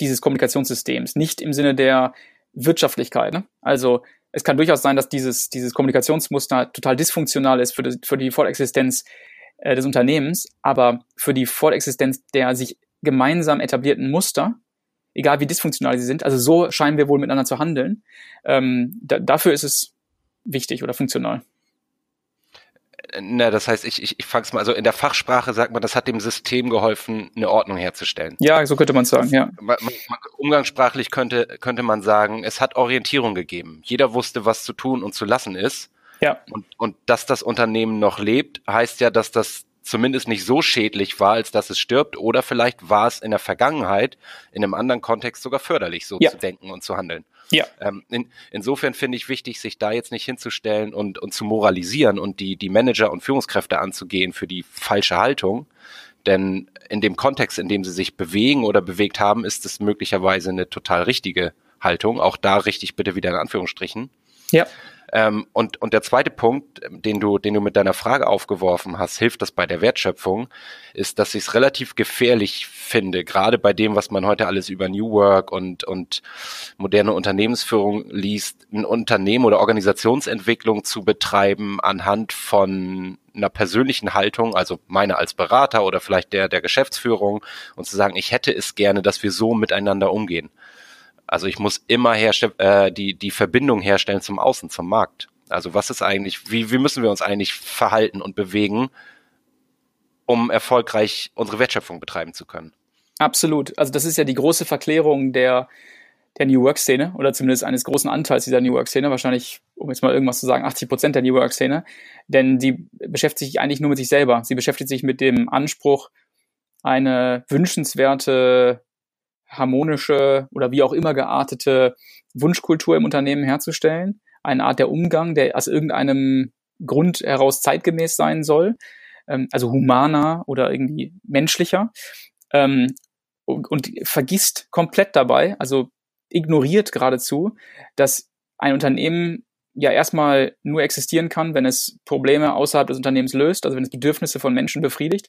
S4: dieses Kommunikationssystems, nicht im Sinne der Wirtschaftlichkeit. Ne? Also es kann durchaus sein, dass dieses, dieses Kommunikationsmuster total dysfunktional ist für die, für die Fortexistenz äh, des Unternehmens, aber für die Fortexistenz der sich gemeinsam etablierten Muster, egal wie dysfunktional sie sind, also so scheinen wir wohl miteinander zu handeln, ähm, da, dafür ist es wichtig oder funktional.
S2: Na, das heißt, ich, ich, ich fange es mal, also in der Fachsprache sagt man, das hat dem System geholfen, eine Ordnung herzustellen.
S4: Ja, so könnte man sagen, ja.
S2: Man, man, umgangssprachlich könnte, könnte man sagen, es hat Orientierung gegeben. Jeder wusste, was zu tun und zu lassen ist. Ja. Und, und dass das Unternehmen noch lebt, heißt ja, dass das zumindest nicht so schädlich war, als dass es stirbt, oder vielleicht war es in der Vergangenheit in einem anderen Kontext sogar förderlich, so ja. zu denken und zu handeln. Ja. Ähm, in, insofern finde ich wichtig, sich da jetzt nicht hinzustellen und, und zu moralisieren und die, die Manager und Führungskräfte anzugehen für die falsche Haltung. Denn in dem Kontext, in dem sie sich bewegen oder bewegt haben, ist es möglicherweise eine total richtige Haltung. Auch da richtig bitte wieder in Anführungsstrichen. Ja. Ähm, und, und der zweite Punkt, den du, den du mit deiner Frage aufgeworfen hast, hilft das bei der Wertschöpfung, ist, dass ich es relativ gefährlich finde, gerade bei dem, was man heute alles über New Work und, und moderne Unternehmensführung liest, ein Unternehmen oder Organisationsentwicklung zu betreiben anhand von einer persönlichen Haltung, also meine als Berater oder vielleicht der der Geschäftsführung und zu sagen, ich hätte es gerne, dass wir so miteinander umgehen. Also ich muss immer äh, die, die Verbindung herstellen zum Außen, zum Markt. Also was ist eigentlich, wie, wie müssen wir uns eigentlich verhalten und bewegen, um erfolgreich unsere Wertschöpfung betreiben zu können?
S4: Absolut. Also das ist ja die große Verklärung der, der New Work-Szene oder zumindest eines großen Anteils dieser New Work-Szene, wahrscheinlich, um jetzt mal irgendwas zu sagen, 80 Prozent der New Work-Szene, denn die beschäftigt sich eigentlich nur mit sich selber. Sie beschäftigt sich mit dem Anspruch, eine wünschenswerte harmonische oder wie auch immer geartete Wunschkultur im Unternehmen herzustellen. Eine Art der Umgang, der aus irgendeinem Grund heraus zeitgemäß sein soll, ähm, also humaner oder irgendwie menschlicher. Ähm, und, und vergisst komplett dabei, also ignoriert geradezu, dass ein Unternehmen ja erstmal nur existieren kann, wenn es Probleme außerhalb des Unternehmens löst, also wenn es Bedürfnisse von Menschen befriedigt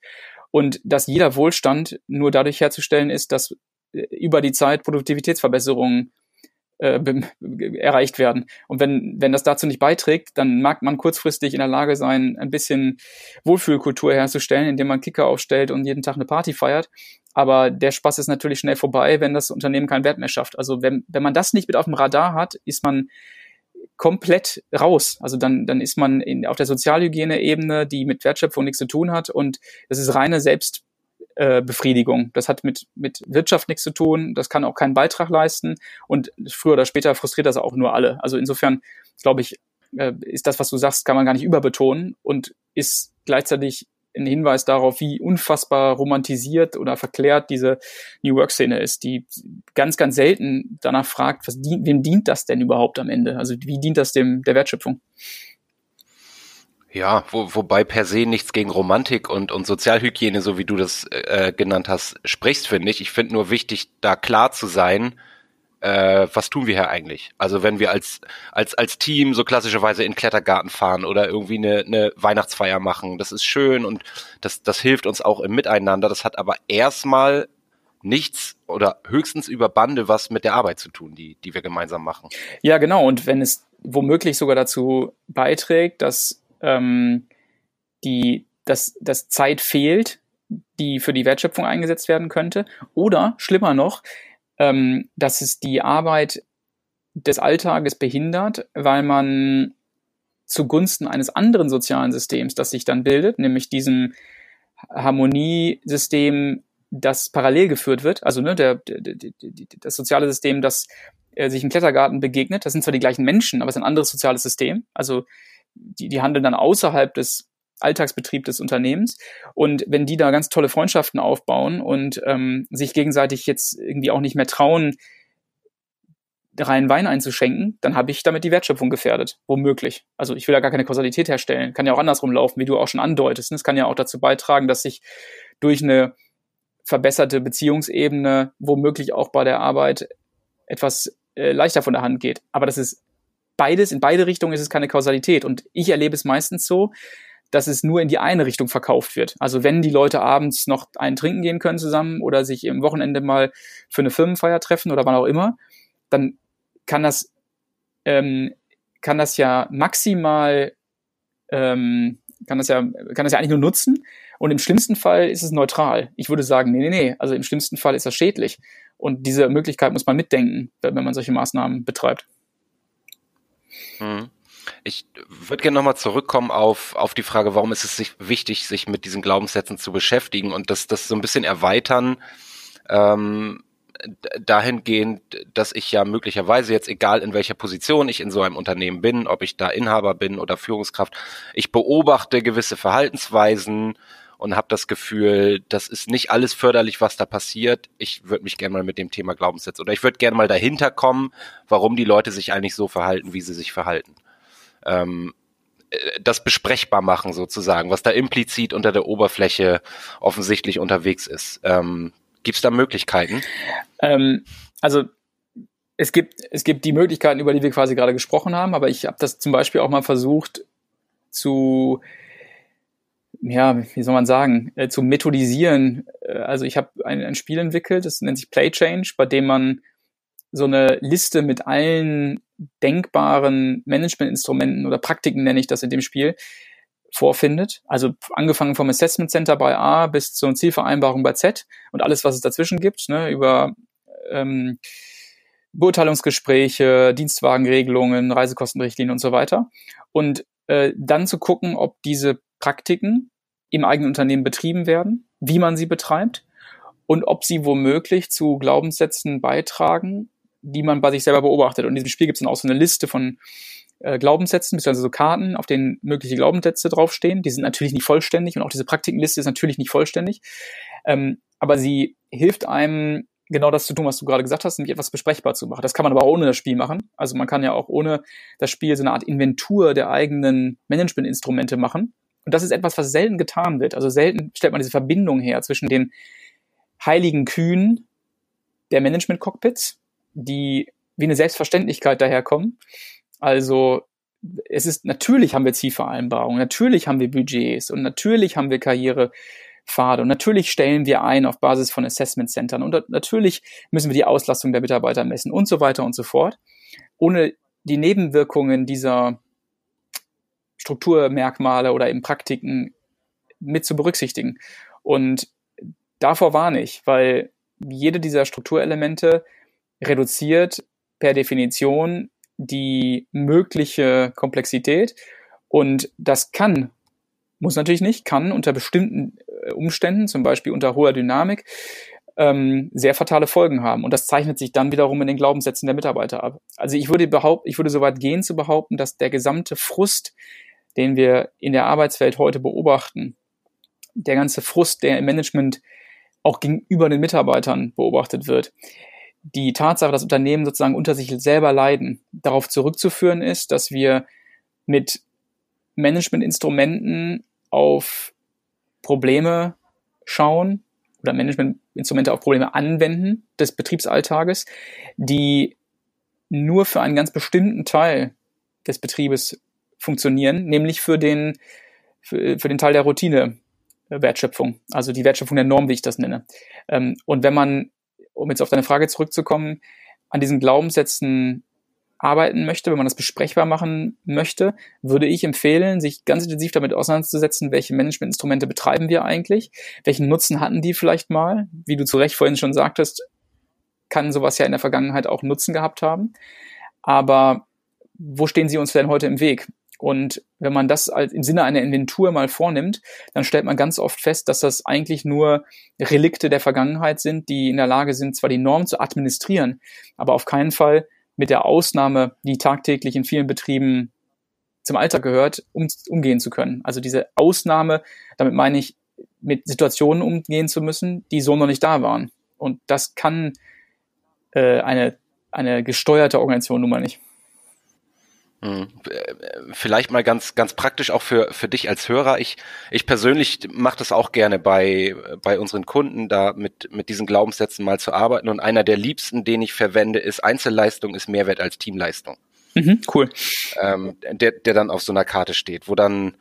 S4: und dass jeder Wohlstand nur dadurch herzustellen ist, dass über die Zeit Produktivitätsverbesserungen äh, erreicht werden. Und wenn, wenn das dazu nicht beiträgt, dann mag man kurzfristig in der Lage sein, ein bisschen Wohlfühlkultur herzustellen, indem man Kicker aufstellt und jeden Tag eine Party feiert. Aber der Spaß ist natürlich schnell vorbei, wenn das Unternehmen keinen Wert mehr schafft. Also wenn, wenn man das nicht mit auf dem Radar hat, ist man komplett raus. Also dann, dann ist man in, auf der Sozialhygiene-Ebene, die mit Wertschöpfung nichts zu tun hat und das ist reine Selbst äh, Befriedigung. Das hat mit, mit Wirtschaft nichts zu tun, das kann auch keinen Beitrag leisten und früher oder später frustriert das auch nur alle. Also insofern, glaube ich, äh, ist das, was du sagst, kann man gar nicht überbetonen und ist gleichzeitig ein Hinweis darauf, wie unfassbar romantisiert oder verklärt diese New Work-Szene ist, die ganz, ganz selten danach fragt, was dient, wem dient das denn überhaupt am Ende? Also wie dient das dem der Wertschöpfung?
S2: Ja, wo, wobei per se nichts gegen Romantik und, und Sozialhygiene, so wie du das äh, genannt hast, sprichst, finde ich. Ich finde nur wichtig, da klar zu sein, äh, was tun wir hier eigentlich? Also wenn wir als, als, als Team so klassischerweise in Klettergarten fahren oder irgendwie eine, eine Weihnachtsfeier machen, das ist schön und das, das hilft uns auch im Miteinander. Das hat aber erstmal nichts oder höchstens über Bande was mit der Arbeit zu tun, die, die wir gemeinsam machen.
S4: Ja, genau. Und wenn es womöglich sogar dazu beiträgt, dass ähm, die, dass, dass Zeit fehlt, die für die Wertschöpfung eingesetzt werden könnte. Oder schlimmer noch, ähm, dass es die Arbeit des Alltages behindert, weil man zugunsten eines anderen sozialen Systems, das sich dann bildet, nämlich diesem Harmoniesystem, das parallel geführt wird, also ne, der, der, der, das soziale System, das äh, sich im Klettergarten begegnet. Das sind zwar die gleichen Menschen, aber es ist ein anderes soziales System. Also die, die handeln dann außerhalb des Alltagsbetrieb des Unternehmens. Und wenn die da ganz tolle Freundschaften aufbauen und ähm, sich gegenseitig jetzt irgendwie auch nicht mehr trauen, reinen Wein einzuschenken, dann habe ich damit die Wertschöpfung gefährdet, womöglich. Also ich will da gar keine Kausalität herstellen. Kann ja auch andersrum laufen, wie du auch schon andeutest. Es kann ja auch dazu beitragen, dass sich durch eine verbesserte Beziehungsebene womöglich auch bei der Arbeit etwas äh, leichter von der Hand geht. Aber das ist beides, in beide Richtungen ist es keine Kausalität. Und ich erlebe es meistens so, dass es nur in die eine Richtung verkauft wird. Also wenn die Leute abends noch einen trinken gehen können zusammen oder sich im Wochenende mal für eine Firmenfeier treffen oder wann auch immer, dann kann das, ähm, kann das ja maximal, ähm, kann das ja, kann das ja eigentlich nur nutzen. Und im schlimmsten Fall ist es neutral. Ich würde sagen, nee, nee, nee. Also im schlimmsten Fall ist das schädlich. Und diese Möglichkeit muss man mitdenken, wenn man solche Maßnahmen betreibt.
S2: Mhm. Ich würde gerne nochmal zurückkommen auf, auf die Frage, warum ist es sich wichtig, sich mit diesen Glaubenssätzen zu beschäftigen und das, das so ein bisschen erweitern ähm, dahingehend, dass ich ja möglicherweise jetzt, egal in welcher Position ich in so einem Unternehmen bin, ob ich da Inhaber bin oder Führungskraft, ich beobachte gewisse Verhaltensweisen und habe das Gefühl, das ist nicht alles förderlich, was da passiert. Ich würde mich gerne mal mit dem Thema Glaubenssätze oder ich würde gerne mal dahinter kommen, warum die Leute sich eigentlich so verhalten, wie sie sich verhalten. Ähm, äh, das besprechbar machen sozusagen, was da implizit unter der Oberfläche offensichtlich unterwegs ist. Ähm, Gibt es da Möglichkeiten?
S4: Ähm, also es gibt, es gibt die Möglichkeiten, über die wir quasi gerade gesprochen haben, aber ich habe das zum Beispiel auch mal versucht zu, ja, wie soll man sagen, äh, zu methodisieren. Äh, also ich habe ein, ein Spiel entwickelt, das nennt sich Play Change, bei dem man so eine Liste mit allen denkbaren Managementinstrumenten oder Praktiken, nenne ich das in dem Spiel, vorfindet. Also angefangen vom Assessment Center bei A bis zur Zielvereinbarung bei Z und alles, was es dazwischen gibt, ne, über ähm, Beurteilungsgespräche, Dienstwagenregelungen, Reisekostenrichtlinien und so weiter. Und äh, dann zu gucken, ob diese Praktiken im eigenen Unternehmen betrieben werden, wie man sie betreibt und ob sie womöglich zu Glaubenssätzen beitragen, die man bei sich selber beobachtet. Und in diesem Spiel gibt es dann auch so eine Liste von äh, Glaubenssätzen, beziehungsweise so Karten, auf denen mögliche Glaubenssätze draufstehen. Die sind natürlich nicht vollständig und auch diese Praktikenliste ist natürlich nicht vollständig. Ähm, aber sie hilft einem, genau das zu tun, was du gerade gesagt hast, nämlich etwas besprechbar zu machen. Das kann man aber auch ohne das Spiel machen. Also man kann ja auch ohne das Spiel so eine Art Inventur der eigenen Managementinstrumente machen. Und das ist etwas, was selten getan wird. Also selten stellt man diese Verbindung her zwischen den heiligen Kühen der Management-Cockpits, die wie eine Selbstverständlichkeit daherkommen, also es ist, natürlich haben wir Zielvereinbarungen, natürlich haben wir Budgets und natürlich haben wir Karrierepfade und natürlich stellen wir ein auf Basis von Assessment Centern und natürlich müssen wir die Auslastung der Mitarbeiter messen und so weiter und so fort. Ohne die Nebenwirkungen dieser Strukturmerkmale oder eben Praktiken mit zu berücksichtigen. Und davor warne ich, weil jede dieser Strukturelemente reduziert per Definition die mögliche Komplexität. Und das kann, muss natürlich nicht, kann unter bestimmten äh, Umständen, zum Beispiel unter hoher Dynamik, ähm, sehr fatale Folgen haben. Und das zeichnet sich dann wiederum in den Glaubenssätzen der Mitarbeiter ab. Also ich würde behaupten, ich würde so weit gehen zu behaupten, dass der gesamte Frust, den wir in der Arbeitswelt heute beobachten, der ganze Frust, der im Management auch gegenüber den Mitarbeitern beobachtet wird, die Tatsache, dass Unternehmen sozusagen unter sich selber leiden, darauf zurückzuführen ist, dass wir mit Managementinstrumenten auf Probleme schauen oder Managementinstrumente auf Probleme anwenden des Betriebsalltages, die nur für einen ganz bestimmten Teil des Betriebes funktionieren, nämlich für den, für, für den Teil der Routine Wertschöpfung, also die Wertschöpfung der Norm, wie ich das nenne. Ähm, und wenn man um jetzt auf deine Frage zurückzukommen, an diesen Glaubenssätzen arbeiten möchte, wenn man das besprechbar machen möchte, würde ich empfehlen, sich ganz intensiv damit auseinanderzusetzen, welche Managementinstrumente betreiben wir eigentlich, welchen Nutzen hatten die vielleicht mal, wie du zu Recht vorhin schon sagtest, kann sowas ja in der Vergangenheit auch Nutzen gehabt haben, aber wo stehen sie uns denn heute im Weg? Und wenn man das im Sinne einer Inventur mal vornimmt, dann stellt man ganz oft fest, dass das eigentlich nur Relikte der Vergangenheit sind, die in der Lage sind, zwar die Norm zu administrieren, aber auf keinen Fall mit der Ausnahme, die tagtäglich in vielen Betrieben zum Alltag gehört, um, umgehen zu können. Also diese Ausnahme, damit meine ich, mit Situationen umgehen zu müssen, die so noch nicht da waren. Und das kann äh, eine, eine gesteuerte Organisation nun mal nicht.
S2: Hm. Vielleicht mal ganz ganz praktisch auch für für dich als Hörer. Ich ich persönlich mache das auch gerne bei bei unseren Kunden, da mit mit diesen Glaubenssätzen mal zu arbeiten. Und einer der liebsten, den ich verwende, ist Einzelleistung ist Mehrwert als Teamleistung.
S4: Mhm, cool.
S2: Ähm, der der dann auf so einer Karte steht, wo dann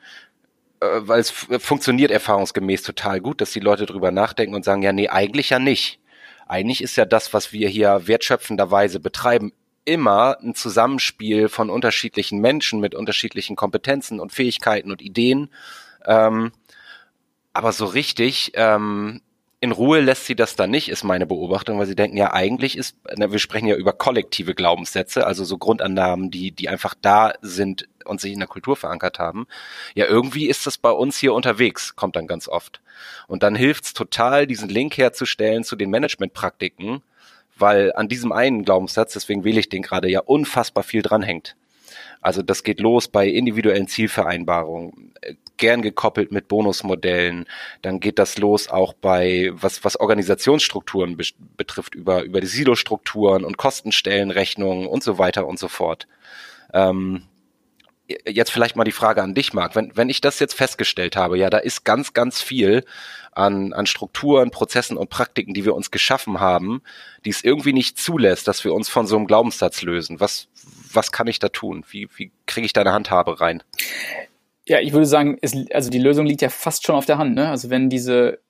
S2: äh, weil es funktioniert erfahrungsgemäß total gut, dass die Leute drüber nachdenken und sagen, ja, nee, eigentlich ja nicht. Eigentlich ist ja das, was wir hier wertschöpfenderweise betreiben, immer ein Zusammenspiel von unterschiedlichen Menschen mit unterschiedlichen Kompetenzen und Fähigkeiten und Ideen. Ähm, aber so richtig ähm, in Ruhe lässt sie das dann nicht, ist meine Beobachtung, weil sie denken, ja, eigentlich ist, na, wir sprechen ja über kollektive Glaubenssätze, also so Grundannahmen, die, die einfach da sind und sich in der Kultur verankert haben. Ja, irgendwie ist das bei uns hier unterwegs, kommt dann ganz oft. Und dann hilft's total, diesen Link herzustellen zu den Managementpraktiken, weil an diesem einen Glaubenssatz, deswegen wähle ich den gerade, ja unfassbar viel dranhängt. Also das geht los bei individuellen Zielvereinbarungen, äh, gern gekoppelt mit Bonusmodellen. Dann geht das los auch bei, was, was Organisationsstrukturen be betrifft, über, über die Silostrukturen und Kostenstellenrechnungen und so weiter und so fort. Ähm, jetzt vielleicht mal die Frage an dich, Marc. Wenn, wenn ich das jetzt festgestellt habe, ja, da ist ganz, ganz viel an, an Strukturen, Prozessen und Praktiken, die wir uns geschaffen haben, die es irgendwie nicht zulässt, dass wir uns von so einem Glaubenssatz lösen. Was, was kann ich da tun? Wie, wie kriege ich deine Handhabe rein?
S4: Ja, ich würde sagen, es, also die Lösung liegt ja fast schon auf der Hand. Ne? Also wenn diese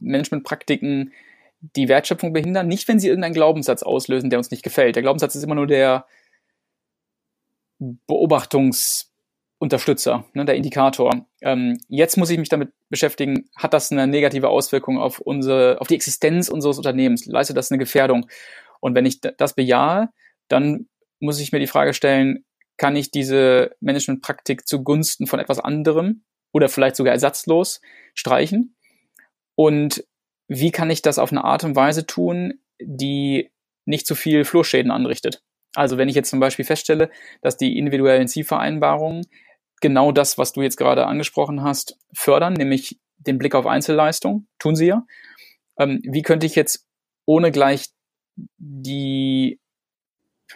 S4: Managementpraktiken die Wertschöpfung behindern, nicht wenn sie irgendeinen Glaubenssatz auslösen, der uns nicht gefällt. Der Glaubenssatz ist immer nur der Beobachtungsunterstützer, ne, der Indikator. Ähm, jetzt muss ich mich damit beschäftigen, hat das eine negative Auswirkung auf unsere, auf die Existenz unseres Unternehmens? Leistet das eine Gefährdung? Und wenn ich das bejahe, dann muss ich mir die Frage stellen, kann ich diese Managementpraktik zugunsten von etwas anderem oder vielleicht sogar ersatzlos streichen? Und wie kann ich das auf eine Art und Weise tun, die nicht zu viel Flurschäden anrichtet? Also wenn ich jetzt zum Beispiel feststelle, dass die individuellen Zielvereinbarungen genau das, was du jetzt gerade angesprochen hast, fördern, nämlich den Blick auf Einzelleistung, tun sie ja. Ähm, wie könnte ich jetzt ohne gleich die,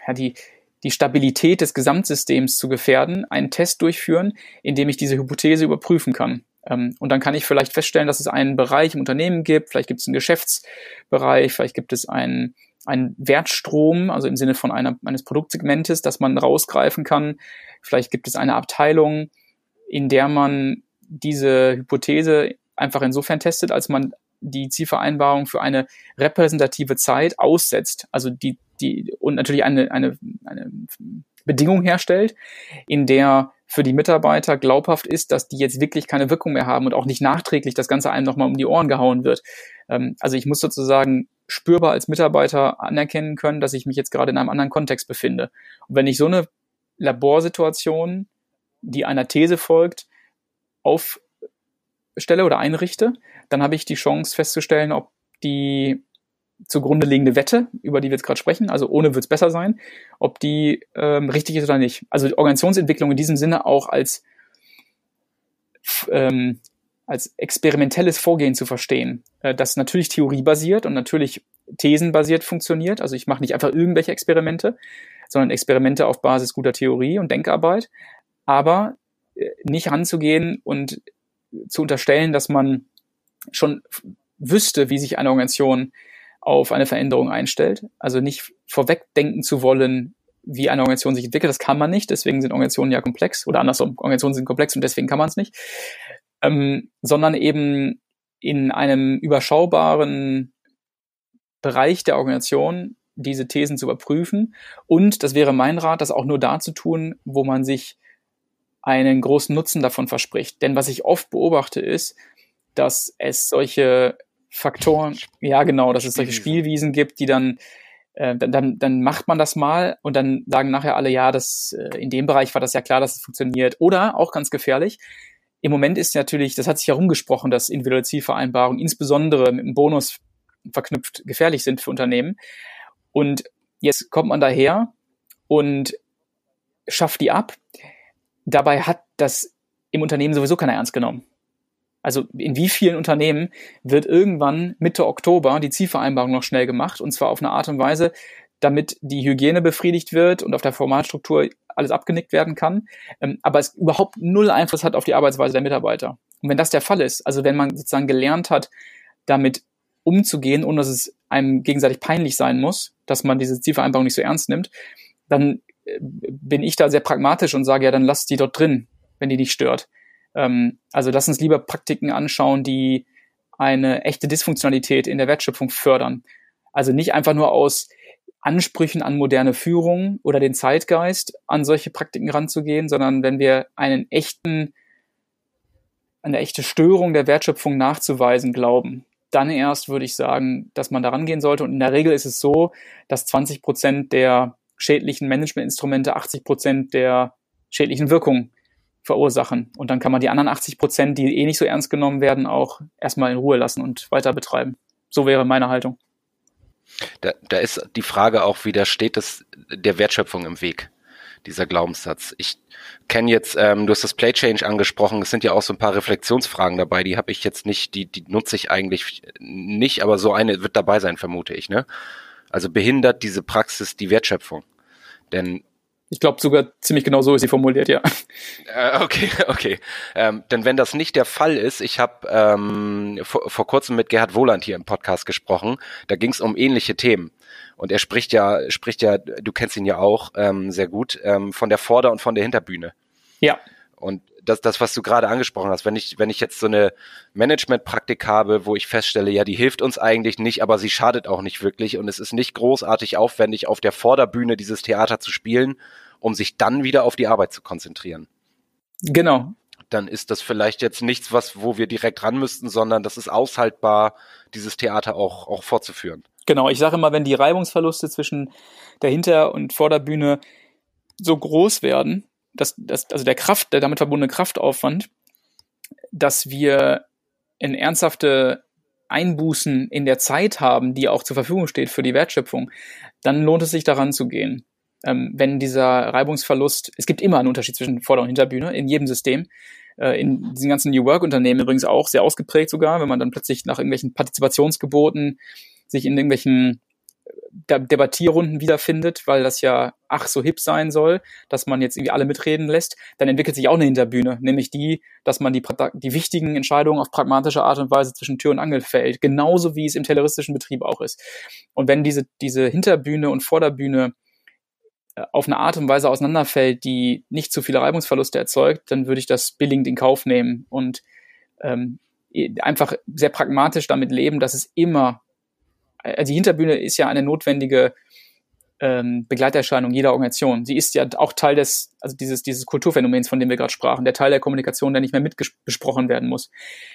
S4: ja, die, die Stabilität des Gesamtsystems zu gefährden, einen Test durchführen, in dem ich diese Hypothese überprüfen kann. Ähm, und dann kann ich vielleicht feststellen, dass es einen Bereich im Unternehmen gibt, vielleicht gibt es einen Geschäftsbereich, vielleicht gibt es einen ein Wertstrom, also im Sinne von einer, eines Produktsegmentes, das man rausgreifen kann. Vielleicht gibt es eine Abteilung, in der man diese Hypothese einfach insofern testet, als man die Zielvereinbarung für eine repräsentative Zeit aussetzt. Also die, die, und natürlich eine, eine, eine Bedingung herstellt, in der für die Mitarbeiter glaubhaft ist, dass die jetzt wirklich keine Wirkung mehr haben und auch nicht nachträglich das Ganze einem nochmal um die Ohren gehauen wird. Ähm, also ich muss sozusagen spürbar als Mitarbeiter anerkennen können, dass ich mich jetzt gerade in einem anderen Kontext befinde. Und wenn ich so eine Laborsituation, die einer These folgt, aufstelle oder einrichte, dann habe ich die Chance festzustellen, ob die zugrunde liegende Wette, über die wir jetzt gerade sprechen, also ohne wird es besser sein, ob die ähm, richtig ist oder nicht. Also Organisationsentwicklung in diesem Sinne auch als ähm, als experimentelles Vorgehen zu verstehen, äh, das natürlich theoriebasiert und natürlich thesenbasiert funktioniert. Also ich mache nicht einfach irgendwelche Experimente, sondern Experimente auf Basis guter Theorie und Denkarbeit, aber äh, nicht ranzugehen und zu unterstellen, dass man schon wüsste, wie sich eine Organisation auf eine Veränderung einstellt. Also nicht vorwegdenken zu wollen, wie eine Organisation sich entwickelt. Das kann man nicht. Deswegen sind Organisationen ja komplex oder andersrum. Organisationen sind komplex und deswegen kann man es nicht ähm, sondern eben in einem überschaubaren Bereich der Organisation diese Thesen zu überprüfen. Und das wäre mein Rat, das auch nur da zu tun, wo man sich einen großen Nutzen davon verspricht. Denn was ich oft beobachte ist, dass es solche Faktoren, ja genau, dass es solche Spielwiesen gibt, die dann äh, dann, dann macht man das mal und dann sagen nachher alle, ja, das äh, in dem Bereich war das ja klar, dass es funktioniert. Oder auch ganz gefährlich, im Moment ist natürlich, das hat sich herumgesprochen, dass individuelle Zielvereinbarungen insbesondere mit einem Bonus verknüpft gefährlich sind für Unternehmen. Und jetzt kommt man daher und schafft die ab. Dabei hat das im Unternehmen sowieso keiner ernst genommen. Also in wie vielen Unternehmen wird irgendwann Mitte Oktober die Zielvereinbarung noch schnell gemacht und zwar auf eine Art und Weise, damit die Hygiene befriedigt wird und auf der Formatstruktur alles abgenickt werden kann, ähm, aber es überhaupt null Einfluss hat auf die Arbeitsweise der Mitarbeiter. Und wenn das der Fall ist, also wenn man sozusagen gelernt hat, damit umzugehen, ohne dass es einem gegenseitig peinlich sein muss, dass man diese Zielvereinbarung nicht so ernst nimmt, dann äh, bin ich da sehr pragmatisch und sage, ja, dann lass die dort drin, wenn die dich stört. Ähm, also lass uns lieber Praktiken anschauen, die eine echte Dysfunktionalität in der Wertschöpfung fördern. Also nicht einfach nur aus Ansprüchen an moderne Führung oder den Zeitgeist an solche Praktiken ranzugehen, sondern wenn wir einen echten, eine echte Störung der Wertschöpfung nachzuweisen glauben, dann erst würde ich sagen, dass man da rangehen sollte. Und in der Regel ist es so, dass 20 Prozent der schädlichen Managementinstrumente 80 Prozent der schädlichen Wirkung verursachen. Und dann kann man die anderen 80 Prozent, die eh nicht so ernst genommen werden, auch erstmal in Ruhe lassen und weiter betreiben. So wäre meine Haltung.
S2: Da, da ist die Frage auch wieder, steht es der Wertschöpfung im Weg, dieser Glaubenssatz? Ich kenne jetzt, ähm, du hast das Play Change angesprochen, es sind ja auch so ein paar Reflexionsfragen dabei, die habe ich jetzt nicht, die, die nutze ich eigentlich nicht, aber so eine wird dabei sein, vermute ich. Ne? Also behindert diese Praxis die Wertschöpfung. Denn
S4: ich glaube sogar ziemlich genau so ist sie formuliert, ja.
S2: Äh, okay, okay. Ähm, denn wenn das nicht der Fall ist, ich habe ähm, vor, vor kurzem mit Gerhard Wohland hier im Podcast gesprochen, da ging es um ähnliche Themen. Und er spricht ja, spricht ja, du kennst ihn ja auch ähm, sehr gut, ähm, von der Vorder- und von der Hinterbühne.
S4: Ja.
S2: Und das, das, was du gerade angesprochen hast, wenn ich, wenn ich jetzt so eine Managementpraktik habe, wo ich feststelle, ja, die hilft uns eigentlich nicht, aber sie schadet auch nicht wirklich und es ist nicht großartig aufwendig, auf der Vorderbühne dieses Theater zu spielen, um sich dann wieder auf die Arbeit zu konzentrieren.
S4: Genau.
S2: Dann ist das vielleicht jetzt nichts, was, wo wir direkt ran müssten, sondern das ist aushaltbar, dieses Theater auch, auch fortzuführen.
S4: Genau, ich sage immer, wenn die Reibungsverluste zwischen der Hinter- und Vorderbühne so groß werden, dass, dass, also der Kraft, der damit verbundene Kraftaufwand, dass wir in ernsthafte Einbußen in der Zeit haben, die auch zur Verfügung steht für die Wertschöpfung, dann lohnt es sich daran zu gehen. Ähm, wenn dieser Reibungsverlust, es gibt immer einen Unterschied zwischen Vorder- und Hinterbühne in jedem System, äh, in diesen ganzen New Work-Unternehmen übrigens auch sehr ausgeprägt sogar, wenn man dann plötzlich nach irgendwelchen Partizipationsgeboten sich in irgendwelchen Debattierrunden wiederfindet, weil das ja ach so hip sein soll, dass man jetzt irgendwie alle mitreden lässt, dann entwickelt sich auch eine Hinterbühne, nämlich die, dass man die, die wichtigen Entscheidungen auf pragmatische Art und Weise zwischen Tür und Angel fällt, genauso wie es im tayloristischen Betrieb auch ist. Und wenn diese, diese Hinterbühne und Vorderbühne äh, auf eine Art und Weise auseinanderfällt, die nicht zu viele Reibungsverluste erzeugt, dann würde ich das billigend in Kauf nehmen und ähm, einfach sehr pragmatisch damit leben, dass es immer die Hinterbühne ist ja eine notwendige ähm, Begleiterscheinung jeder Organisation. Sie ist ja auch Teil des, also dieses, dieses Kulturphänomens, von dem wir gerade sprachen, der Teil der Kommunikation, der nicht mehr mitbesprochen werden muss.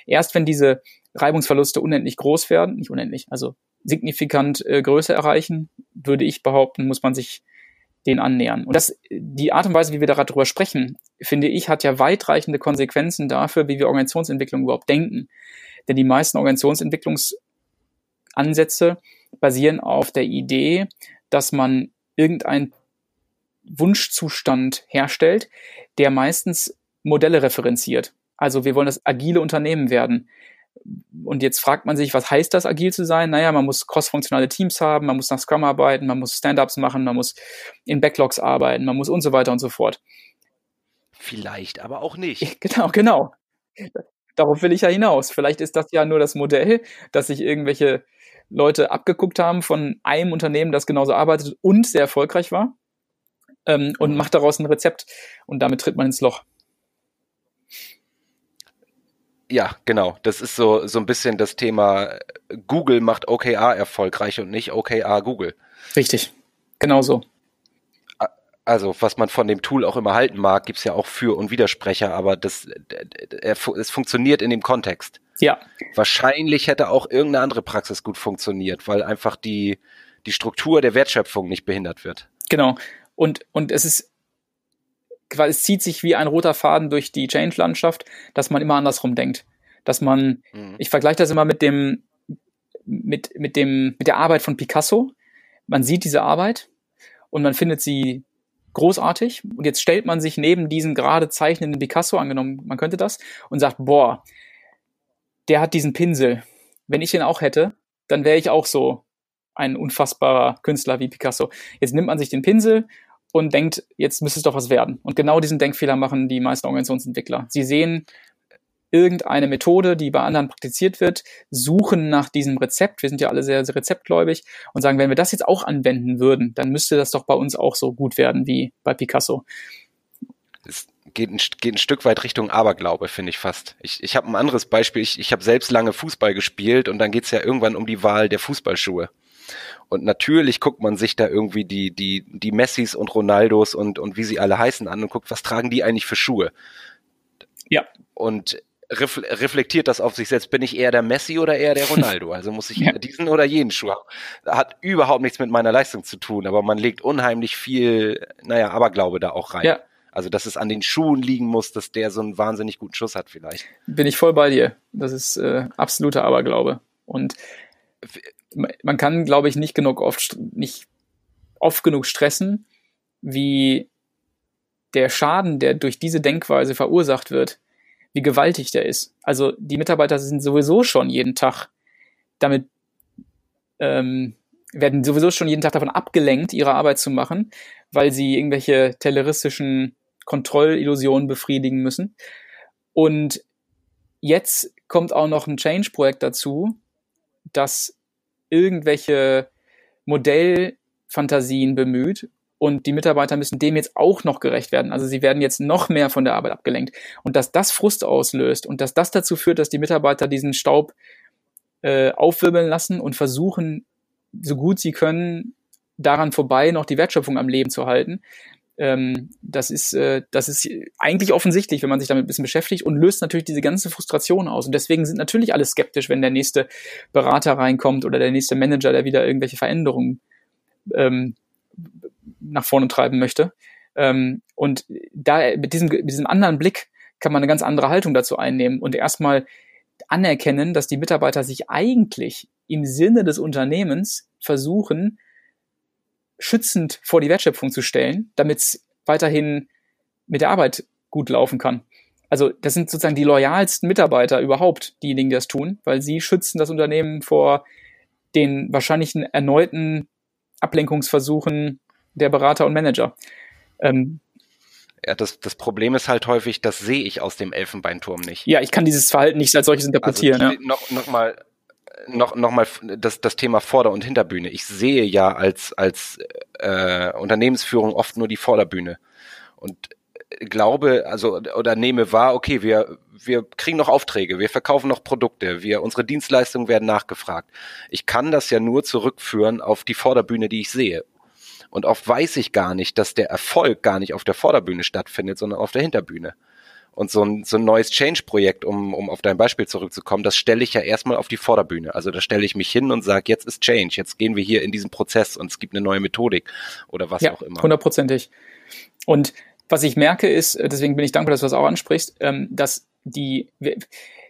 S4: Erst wenn diese Reibungsverluste unendlich groß werden, nicht unendlich, also signifikant äh, Größe erreichen, würde ich behaupten, muss man sich den annähern. Und das, die Art und Weise, wie wir darüber sprechen, finde ich, hat ja weitreichende Konsequenzen dafür, wie wir Organisationsentwicklung überhaupt denken. Denn die meisten Organisationsentwicklungs Ansätze basieren auf der Idee, dass man irgendeinen Wunschzustand herstellt, der meistens Modelle referenziert. Also wir wollen das agile Unternehmen werden. Und jetzt fragt man sich, was heißt das, agil zu sein? Naja, man muss cross-funktionale Teams haben, man muss nach Scrum arbeiten, man muss Stand-ups machen, man muss in Backlogs arbeiten, man muss und so weiter und so fort.
S2: Vielleicht, aber auch nicht.
S4: Genau, genau. Darauf will ich ja hinaus. Vielleicht ist das ja nur das Modell, dass sich irgendwelche Leute abgeguckt haben von einem Unternehmen, das genauso arbeitet und sehr erfolgreich war ähm, und mhm. macht daraus ein Rezept und damit tritt man ins Loch.
S2: Ja, genau. Das ist so, so ein bisschen das Thema, Google macht OKR erfolgreich und nicht OKR Google.
S4: Richtig, genau so.
S2: Also, was man von dem Tool auch immer halten mag, gibt's ja auch Für- und Widersprecher, aber das, es funktioniert in dem Kontext.
S4: Ja.
S2: Wahrscheinlich hätte auch irgendeine andere Praxis gut funktioniert, weil einfach die, die Struktur der Wertschöpfung nicht behindert wird.
S4: Genau. Und, und es ist, es zieht sich wie ein roter Faden durch die Change-Landschaft, dass man immer andersrum denkt. Dass man, mhm. ich vergleiche das immer mit dem, mit, mit dem, mit der Arbeit von Picasso. Man sieht diese Arbeit und man findet sie großartig. Und jetzt stellt man sich neben diesen gerade zeichnenden Picasso, angenommen, man könnte das, und sagt, boah, der hat diesen Pinsel. Wenn ich den auch hätte, dann wäre ich auch so ein unfassbarer Künstler wie Picasso. Jetzt nimmt man sich den Pinsel und denkt, jetzt müsste es doch was werden. Und genau diesen Denkfehler machen die meisten Organisationsentwickler. Sie sehen irgendeine Methode, die bei anderen praktiziert wird, suchen nach diesem Rezept. Wir sind ja alle sehr, sehr rezeptgläubig und sagen, wenn wir das jetzt auch anwenden würden, dann müsste das doch bei uns auch so gut werden wie bei Picasso.
S2: Es geht ein, geht ein Stück weit Richtung Aberglaube, finde ich fast. Ich, ich habe ein anderes Beispiel. Ich, ich habe selbst lange Fußball gespielt und dann geht's ja irgendwann um die Wahl der Fußballschuhe. Und natürlich guckt man sich da irgendwie die, die, die Messis und Ronaldos und, und wie sie alle heißen an und guckt, was tragen die eigentlich für Schuhe?
S4: Ja.
S2: Und reflektiert das auf sich selbst. Bin ich eher der Messi oder eher der Ronaldo? Also muss ich ja. diesen oder jenen Schuh haben. Hat überhaupt nichts mit meiner Leistung zu tun, aber man legt unheimlich viel, naja, Aberglaube da auch rein. Ja. Also, dass es an den Schuhen liegen muss, dass der so einen wahnsinnig guten Schuss hat vielleicht.
S4: Bin ich voll bei dir. Das ist äh, absoluter Aberglaube. Und man kann, glaube ich, nicht genug oft, nicht oft genug stressen, wie der Schaden, der durch diese Denkweise verursacht wird, wie gewaltig der ist. Also die Mitarbeiter sind sowieso schon jeden Tag damit, ähm, werden sowieso schon jeden Tag davon abgelenkt, ihre Arbeit zu machen, weil sie irgendwelche terroristischen Kontrollillusionen befriedigen müssen. Und jetzt kommt auch noch ein Change-Projekt dazu, das irgendwelche Modellfantasien bemüht und die Mitarbeiter müssen dem jetzt auch noch gerecht werden. Also sie werden jetzt noch mehr von der Arbeit abgelenkt. Und dass das Frust auslöst und dass das dazu führt, dass die Mitarbeiter diesen Staub äh, aufwirbeln lassen und versuchen, so gut sie können, daran vorbei noch die Wertschöpfung am Leben zu halten, ähm, das ist, äh, das ist eigentlich offensichtlich, wenn man sich damit ein bisschen beschäftigt und löst natürlich diese ganze Frustration aus. Und deswegen sind natürlich alle skeptisch, wenn der nächste Berater reinkommt oder der nächste Manager, der wieder irgendwelche Veränderungen ähm, nach vorne treiben möchte. Ähm, und da mit diesem, mit diesem anderen Blick kann man eine ganz andere Haltung dazu einnehmen und erstmal anerkennen, dass die Mitarbeiter sich eigentlich im Sinne des Unternehmens versuchen, schützend vor die Wertschöpfung zu stellen, damit es weiterhin mit der Arbeit gut laufen kann. Also das sind sozusagen die loyalsten Mitarbeiter überhaupt, diejenigen, die das tun, weil sie schützen das Unternehmen vor den wahrscheinlichen erneuten Ablenkungsversuchen der Berater und Manager. Ähm,
S2: ja, das, das Problem ist halt häufig, das sehe ich aus dem Elfenbeinturm nicht.
S4: Ja, ich kann dieses Verhalten nicht als solches interpretieren.
S2: Also, ja. noch, noch mal noch, noch mal das, das Thema Vorder- und Hinterbühne. Ich sehe ja als, als äh, Unternehmensführung oft nur die Vorderbühne und glaube, also oder nehme wahr, okay, wir, wir kriegen noch Aufträge, wir verkaufen noch Produkte, wir, unsere Dienstleistungen werden nachgefragt. Ich kann das ja nur zurückführen auf die Vorderbühne, die ich sehe. Und oft weiß ich gar nicht, dass der Erfolg gar nicht auf der Vorderbühne stattfindet, sondern auf der Hinterbühne. Und so ein, so ein neues Change-Projekt, um, um auf dein Beispiel zurückzukommen, das stelle ich ja erstmal auf die Vorderbühne. Also da stelle ich mich hin und sage, jetzt ist Change, jetzt gehen wir hier in diesen Prozess und es gibt eine neue Methodik oder was ja, auch immer.
S4: Hundertprozentig. Und was ich merke ist, deswegen bin ich dankbar, dass du das auch ansprichst, ähm, dass die,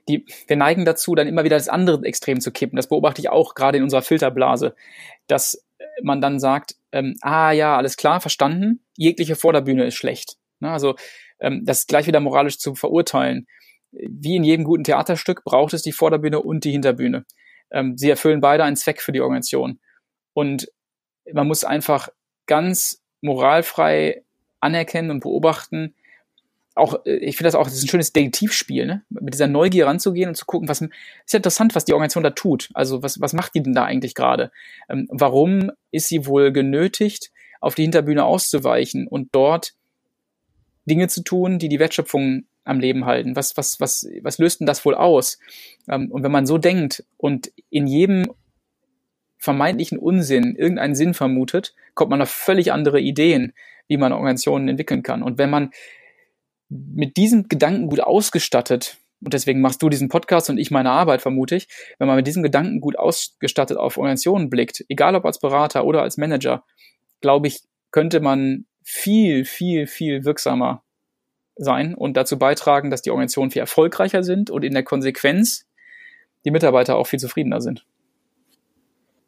S4: die, wir neigen dazu, dann immer wieder das andere Extrem zu kippen. Das beobachte ich auch gerade in unserer Filterblase, dass man dann sagt, ähm, ah ja, alles klar, verstanden, jegliche Vorderbühne ist schlecht. Ne? Also ähm, das ist gleich wieder moralisch zu verurteilen. Wie in jedem guten Theaterstück braucht es die Vorderbühne und die Hinterbühne. Ähm, sie erfüllen beide einen Zweck für die Organisation. Und man muss einfach ganz moralfrei anerkennen und beobachten, auch, äh, ich finde das auch, das ist ein schönes Detektivspiel, ne? mit dieser Neugier ranzugehen und zu gucken, was ist ja interessant, was die Organisation da tut. Also was, was macht die denn da eigentlich gerade? Ähm, warum ist sie wohl genötigt, auf die Hinterbühne auszuweichen und dort Dinge zu tun, die die Wertschöpfung am Leben halten? Was, was, was, was löst denn das wohl aus? Ähm, und wenn man so denkt und in jedem vermeintlichen Unsinn irgendeinen Sinn vermutet, kommt man auf völlig andere Ideen, wie man Organisationen entwickeln kann. Und wenn man mit diesem Gedanken gut ausgestattet, und deswegen machst du diesen Podcast und ich meine Arbeit, vermute ich, wenn man mit diesem Gedanken gut ausgestattet auf Organisationen blickt, egal ob als Berater oder als Manager, glaube ich, könnte man viel, viel, viel wirksamer sein und dazu beitragen, dass die Organisationen viel erfolgreicher sind und in der Konsequenz die Mitarbeiter auch viel zufriedener sind.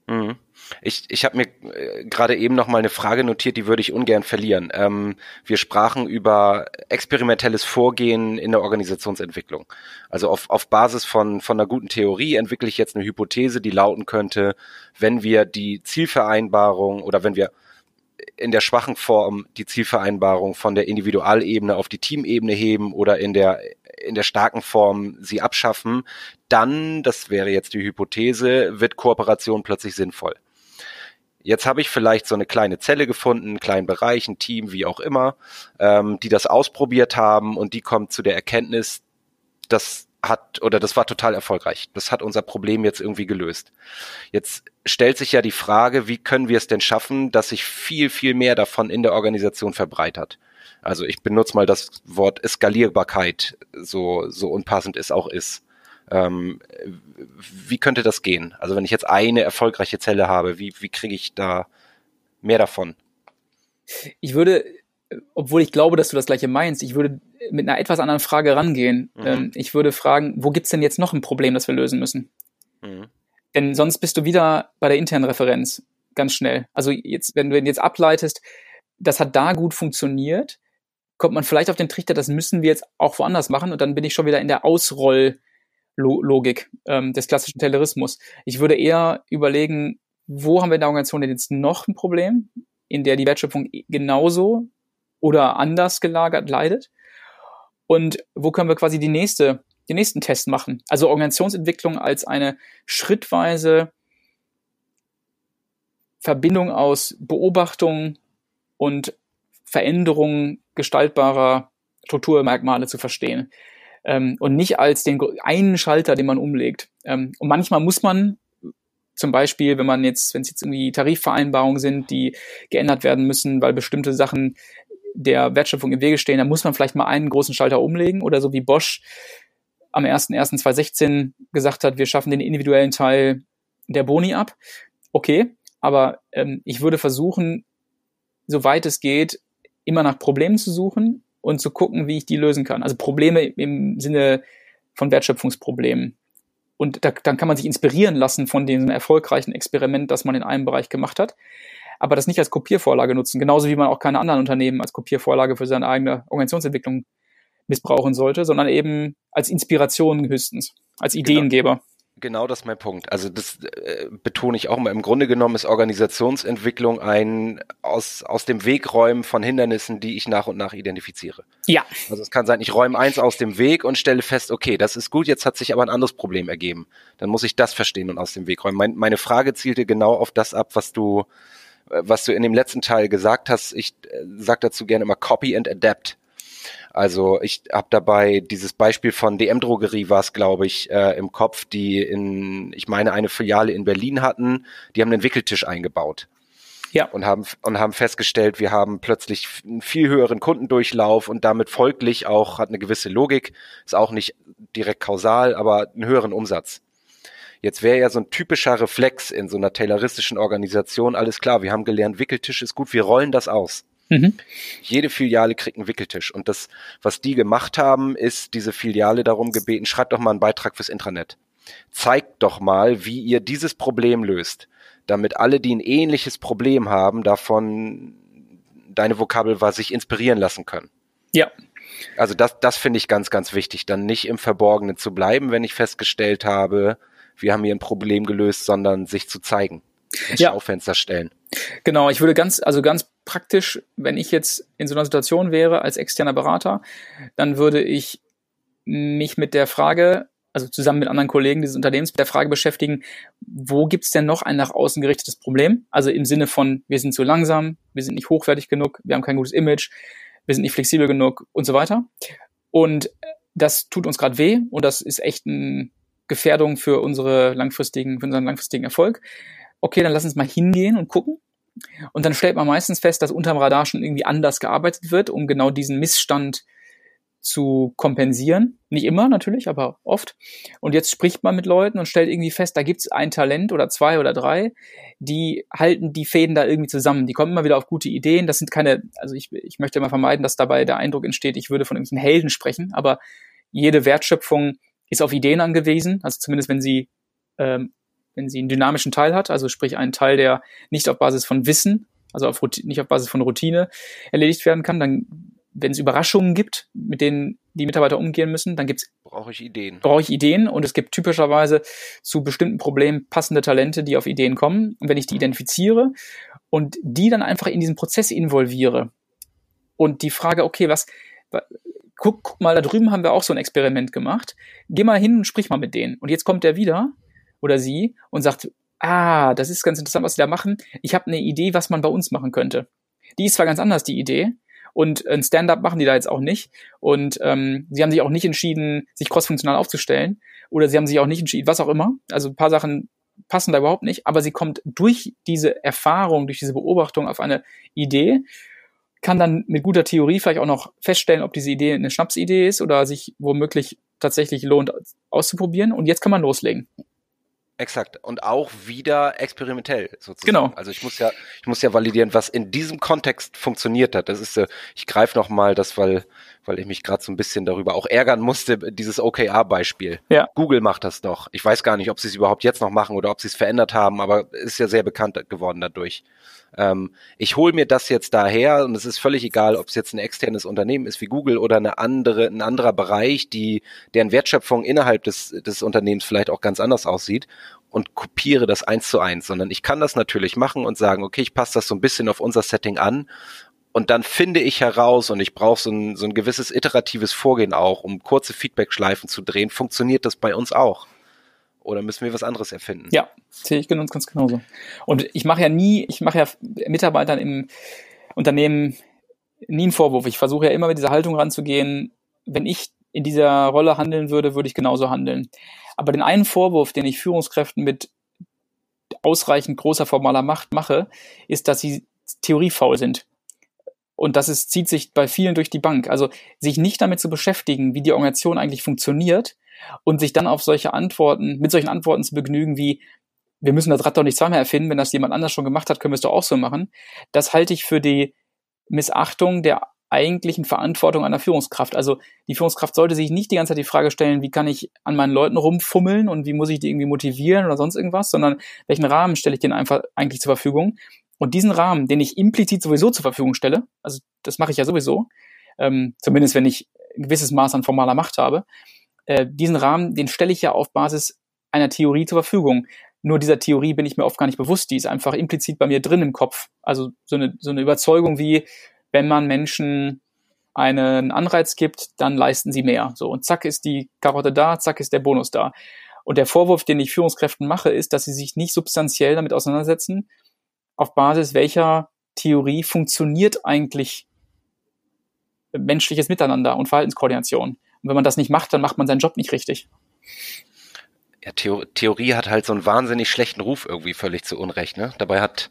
S2: Mhm. Ich, ich habe mir äh, gerade eben noch mal eine Frage notiert, die würde ich ungern verlieren. Ähm, wir sprachen über experimentelles Vorgehen in der Organisationsentwicklung. Also auf, auf Basis von, von einer guten Theorie entwickle ich jetzt eine Hypothese, die lauten könnte, wenn wir die Zielvereinbarung oder wenn wir in der schwachen Form die Zielvereinbarung von der Individualebene auf die Teamebene heben oder in der in der starken Form sie abschaffen, dann, das wäre jetzt die Hypothese, wird Kooperation plötzlich sinnvoll. Jetzt habe ich vielleicht so eine kleine Zelle gefunden, einen kleinen Bereich, ein Team, wie auch immer, ähm, die das ausprobiert haben und die kommt zu der Erkenntnis, das hat oder das war total erfolgreich. Das hat unser Problem jetzt irgendwie gelöst. Jetzt stellt sich ja die Frage, wie können wir es denn schaffen, dass sich viel, viel mehr davon in der Organisation verbreitert? Also ich benutze mal das Wort Skalierbarkeit, so, so unpassend es auch ist. Ähm, wie könnte das gehen? Also wenn ich jetzt eine erfolgreiche Zelle habe, wie, wie kriege ich da mehr davon?
S4: Ich würde, obwohl ich glaube, dass du das gleiche meinst, ich würde mit einer etwas anderen Frage rangehen. Mhm. Ähm, ich würde fragen, wo gibt's denn jetzt noch ein Problem, das wir lösen müssen? Mhm. Denn sonst bist du wieder bei der internen Referenz ganz schnell. Also jetzt, wenn du jetzt ableitest, das hat da gut funktioniert, kommt man vielleicht auf den Trichter, das müssen wir jetzt auch woanders machen und dann bin ich schon wieder in der Ausrolllogik ähm, des klassischen Taylorismus. Ich würde eher überlegen, wo haben wir in der Organisation denn jetzt noch ein Problem, in der die Wertschöpfung genauso oder anders gelagert leidet? Und wo können wir quasi die nächste, den nächsten Test machen? Also Organisationsentwicklung als eine schrittweise Verbindung aus Beobachtung und Veränderung gestaltbarer Strukturmerkmale zu verstehen. Ähm, und nicht als den einen Schalter, den man umlegt. Ähm, und manchmal muss man zum Beispiel, wenn man jetzt, wenn es jetzt irgendwie Tarifvereinbarungen sind, die geändert werden müssen, weil bestimmte Sachen der Wertschöpfung im Wege stehen, dann muss man vielleicht mal einen großen Schalter umlegen oder so wie Bosch am 1.1.2016 gesagt hat, wir schaffen den individuellen Teil der Boni ab. Okay, aber ähm, ich würde versuchen, soweit es geht, immer nach Problemen zu suchen und zu gucken, wie ich die lösen kann. Also Probleme im Sinne von Wertschöpfungsproblemen. Und da, dann kann man sich inspirieren lassen von diesem erfolgreichen Experiment, das man in einem Bereich gemacht hat. Aber das nicht als Kopiervorlage nutzen. Genauso wie man auch keine anderen Unternehmen als Kopiervorlage für seine eigene Organisationsentwicklung missbrauchen sollte, sondern eben als Inspiration höchstens, als genau. Ideengeber.
S2: Genau. Genau das ist mein Punkt. Also das äh, betone ich auch mal. Im Grunde genommen ist Organisationsentwicklung ein aus, aus dem Weg räumen von Hindernissen, die ich nach und nach identifiziere.
S4: Ja.
S2: Also es kann sein, ich räume eins aus dem Weg und stelle fest, okay, das ist gut, jetzt hat sich aber ein anderes Problem ergeben. Dann muss ich das verstehen und aus dem Weg räumen. Mein, meine Frage zielte genau auf das ab, was du, äh, was du in dem letzten Teil gesagt hast. Ich äh, sag dazu gerne immer Copy and Adapt. Also ich habe dabei dieses Beispiel von DM Drogerie war es, glaube ich, äh, im Kopf, die in, ich meine, eine Filiale in Berlin hatten. Die haben einen Wickeltisch eingebaut. Ja. Und haben, und haben festgestellt, wir haben plötzlich einen viel höheren Kundendurchlauf und damit folglich auch, hat eine gewisse Logik, ist auch nicht direkt kausal, aber einen höheren Umsatz. Jetzt wäre ja so ein typischer Reflex in so einer tayloristischen Organisation, alles klar, wir haben gelernt, Wickeltisch ist gut, wir rollen das aus. Mhm. Jede Filiale kriegt einen Wickeltisch. Und das, was die gemacht haben, ist diese Filiale darum gebeten, schreibt doch mal einen Beitrag fürs Intranet. Zeigt doch mal, wie ihr dieses Problem löst, damit alle, die ein ähnliches Problem haben, davon deine Vokabel war, sich inspirieren lassen können.
S4: Ja.
S2: Also das, das finde ich ganz, ganz wichtig, dann nicht im Verborgenen zu bleiben, wenn ich festgestellt habe, wir haben hier ein Problem gelöst, sondern sich zu zeigen. Ins ja. Schaufenster stellen.
S4: Genau, ich würde ganz, also ganz praktisch, wenn ich jetzt in so einer Situation wäre als externer Berater, dann würde ich mich mit der Frage, also zusammen mit anderen Kollegen dieses Unternehmens, mit der Frage beschäftigen, wo gibt's denn noch ein nach außen gerichtetes Problem? Also im Sinne von, wir sind zu langsam, wir sind nicht hochwertig genug, wir haben kein gutes Image, wir sind nicht flexibel genug und so weiter. Und das tut uns gerade weh und das ist echt eine Gefährdung für unsere langfristigen, für unseren langfristigen Erfolg. Okay, dann lass uns mal hingehen und gucken, und dann stellt man meistens fest, dass unterm Radar schon irgendwie anders gearbeitet wird, um genau diesen Missstand zu kompensieren. Nicht immer natürlich, aber oft. Und jetzt spricht man mit Leuten und stellt irgendwie fest, da gibt's ein Talent oder zwei oder drei, die halten die Fäden da irgendwie zusammen. Die kommen immer wieder auf gute Ideen. Das sind keine, also ich, ich möchte immer vermeiden, dass dabei der Eindruck entsteht, ich würde von irgendwelchen Helden sprechen, aber jede Wertschöpfung ist auf Ideen angewiesen, also zumindest wenn sie ähm, wenn sie einen dynamischen Teil hat, also sprich einen Teil, der nicht auf Basis von Wissen, also auf nicht auf Basis von Routine erledigt werden kann, dann, wenn es Überraschungen gibt, mit denen die Mitarbeiter umgehen müssen, dann gibt's
S2: brauche ich Ideen.
S4: Brauche ich Ideen und es gibt typischerweise zu bestimmten Problemen passende Talente, die auf Ideen kommen. Und wenn ich die identifiziere und die dann einfach in diesen Prozess involviere und die Frage, okay, was, guck, guck mal, da drüben haben wir auch so ein Experiment gemacht. Geh mal hin und sprich mal mit denen. Und jetzt kommt der wieder oder sie und sagt, ah, das ist ganz interessant, was sie da machen. Ich habe eine Idee, was man bei uns machen könnte. Die ist zwar ganz anders, die Idee, und ein Stand-up machen die da jetzt auch nicht. Und ähm, sie haben sich auch nicht entschieden, sich crossfunktional aufzustellen. Oder sie haben sich auch nicht entschieden, was auch immer. Also ein paar Sachen passen da überhaupt nicht. Aber sie kommt durch diese Erfahrung, durch diese Beobachtung auf eine Idee, kann dann mit guter Theorie vielleicht auch noch feststellen, ob diese Idee eine Schnapsidee ist oder sich womöglich tatsächlich lohnt auszuprobieren. Und jetzt kann man loslegen.
S2: Exakt. Und auch wieder experimentell sozusagen.
S4: Genau.
S2: Also ich muss ja, ich muss ja validieren, was in diesem Kontext funktioniert hat. Das ist, äh, ich greife nochmal das, weil weil ich mich gerade so ein bisschen darüber auch ärgern musste, dieses OKR-Beispiel.
S4: Ja.
S2: Google macht das doch. Ich weiß gar nicht, ob sie es überhaupt jetzt noch machen oder ob sie es verändert haben, aber ist ja sehr bekannt geworden dadurch. Ähm, ich hole mir das jetzt daher und es ist völlig egal, ob es jetzt ein externes Unternehmen ist wie Google oder eine andere, ein anderer Bereich, die, deren Wertschöpfung innerhalb des, des Unternehmens vielleicht auch ganz anders aussieht und kopiere das eins zu eins, sondern ich kann das natürlich machen und sagen, okay, ich passe das so ein bisschen auf unser Setting an und dann finde ich heraus und ich brauche so ein, so ein gewisses iteratives Vorgehen auch, um kurze Feedback-Schleifen zu drehen. Funktioniert das bei uns auch? Oder müssen wir was anderes erfinden?
S4: Ja, sehe ich ganz, ganz genauso. Und ich mache ja nie, ich mache ja Mitarbeitern im Unternehmen nie einen Vorwurf. Ich versuche ja immer mit dieser Haltung ranzugehen. Wenn ich in dieser Rolle handeln würde, würde ich genauso handeln. Aber den einen Vorwurf, den ich Führungskräften mit ausreichend großer formaler Macht mache, ist, dass sie theoriefaul sind. Und das ist, zieht sich bei vielen durch die Bank. Also sich nicht damit zu beschäftigen, wie die Organisation eigentlich funktioniert und sich dann auf solche Antworten, mit solchen Antworten zu begnügen wie, wir müssen das Rad doch nicht zweimal erfinden, wenn das jemand anders schon gemacht hat, können wir es doch auch so machen. Das halte ich für die Missachtung der eigentlichen Verantwortung einer Führungskraft. Also die Führungskraft sollte sich nicht die ganze Zeit die Frage stellen, wie kann ich an meinen Leuten rumfummeln und wie muss ich die irgendwie motivieren oder sonst irgendwas, sondern welchen Rahmen stelle ich denen einfach eigentlich zur Verfügung und diesen Rahmen, den ich implizit sowieso zur Verfügung stelle, also das mache ich ja sowieso, ähm, zumindest wenn ich ein gewisses Maß an formaler Macht habe, äh, diesen Rahmen, den stelle ich ja auf Basis einer Theorie zur Verfügung. Nur dieser Theorie bin ich mir oft gar nicht bewusst, die ist einfach implizit bei mir drin im Kopf. Also so eine, so eine Überzeugung wie, wenn man Menschen einen Anreiz gibt, dann leisten sie mehr. So, und zack ist die Karotte da, zack ist der Bonus da. Und der Vorwurf, den ich Führungskräften mache, ist, dass sie sich nicht substanziell damit auseinandersetzen, auf Basis welcher Theorie funktioniert eigentlich menschliches Miteinander und Verhaltenskoordination. Und wenn man das nicht macht, dann macht man seinen Job nicht richtig.
S2: Ja, Theo Theorie hat halt so einen wahnsinnig schlechten Ruf irgendwie völlig zu Unrecht. Ne? Dabei hat,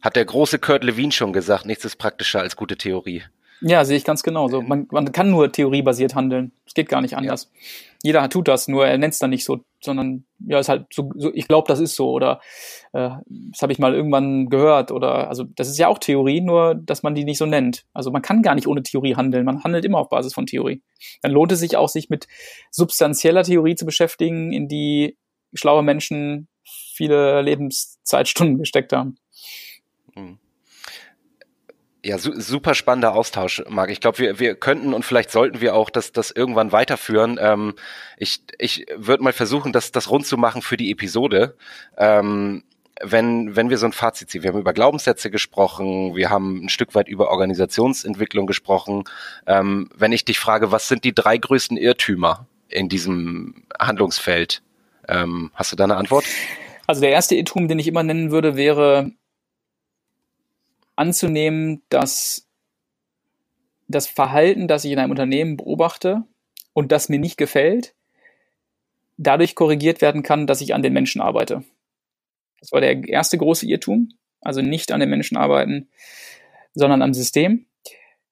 S2: hat der große Kurt Lewin schon gesagt, nichts ist praktischer als gute Theorie.
S4: Ja, sehe ich ganz genau. So, man, man kann nur theoriebasiert handeln. Es geht gar nicht anders. Ja. Jeder tut das, nur er nennt es dann nicht so, sondern ja, ist halt so, so ich glaube, das ist so oder äh, das habe ich mal irgendwann gehört oder also das ist ja auch Theorie, nur dass man die nicht so nennt. Also man kann gar nicht ohne Theorie handeln. Man handelt immer auf Basis von Theorie. Dann lohnt es sich auch, sich mit substanzieller Theorie zu beschäftigen, in die schlaue Menschen viele Lebenszeitstunden gesteckt haben.
S2: Ja, su super spannender Austausch, Marc. Ich glaube, wir, wir könnten und vielleicht sollten wir auch das, das irgendwann weiterführen. Ähm, ich ich würde mal versuchen, das, das rund zu machen für die Episode. Ähm, wenn, wenn wir so ein Fazit ziehen, wir haben über Glaubenssätze gesprochen, wir haben ein Stück weit über Organisationsentwicklung gesprochen. Ähm, wenn ich dich frage, was sind die drei größten Irrtümer in diesem Handlungsfeld? Ähm, hast du da eine Antwort?
S4: Also der erste Irrtum, den ich immer nennen würde, wäre anzunehmen, dass das Verhalten, das ich in einem Unternehmen beobachte und das mir nicht gefällt, dadurch korrigiert werden kann, dass ich an den Menschen arbeite. Das war der erste große Irrtum. Also nicht an den Menschen arbeiten, sondern am System.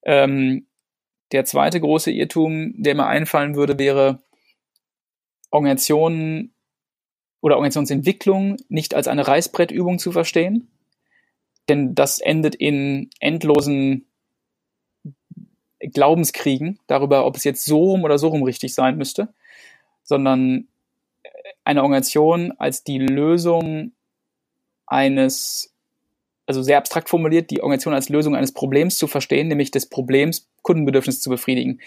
S4: Ähm, der zweite große Irrtum, der mir einfallen würde, wäre Organisationen oder Organisationsentwicklung nicht als eine Reißbrettübung zu verstehen, denn das endet in endlosen Glaubenskriegen darüber, ob es jetzt so rum oder so rum richtig sein müsste, sondern eine Organisation als die Lösung eines, also sehr abstrakt formuliert, die Organisation als Lösung eines Problems zu verstehen, nämlich des Problems Kundenbedürfnisse zu befriedigen.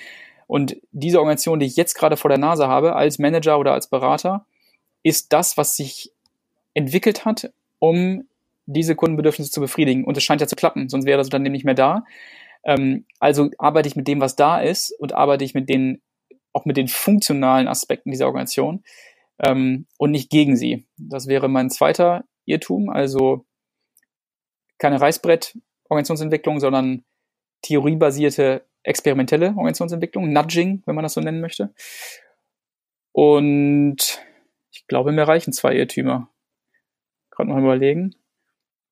S4: Und diese Organisation, die ich jetzt gerade vor der Nase habe, als Manager oder als Berater, ist das, was sich entwickelt hat, um diese Kundenbedürfnisse zu befriedigen. Und es scheint ja zu klappen, sonst wäre das Unternehmen nicht mehr da. Ähm, also arbeite ich mit dem, was da ist und arbeite ich mit den, auch mit den funktionalen Aspekten dieser Organisation ähm, und nicht gegen sie. Das wäre mein zweiter Irrtum. Also keine Reißbrett-Organisationsentwicklung, sondern theoriebasierte experimentelle Organisationsentwicklung, Nudging, wenn man das so nennen möchte. Und ich glaube, mir reichen zwei Irrtümer. Gerade mal überlegen.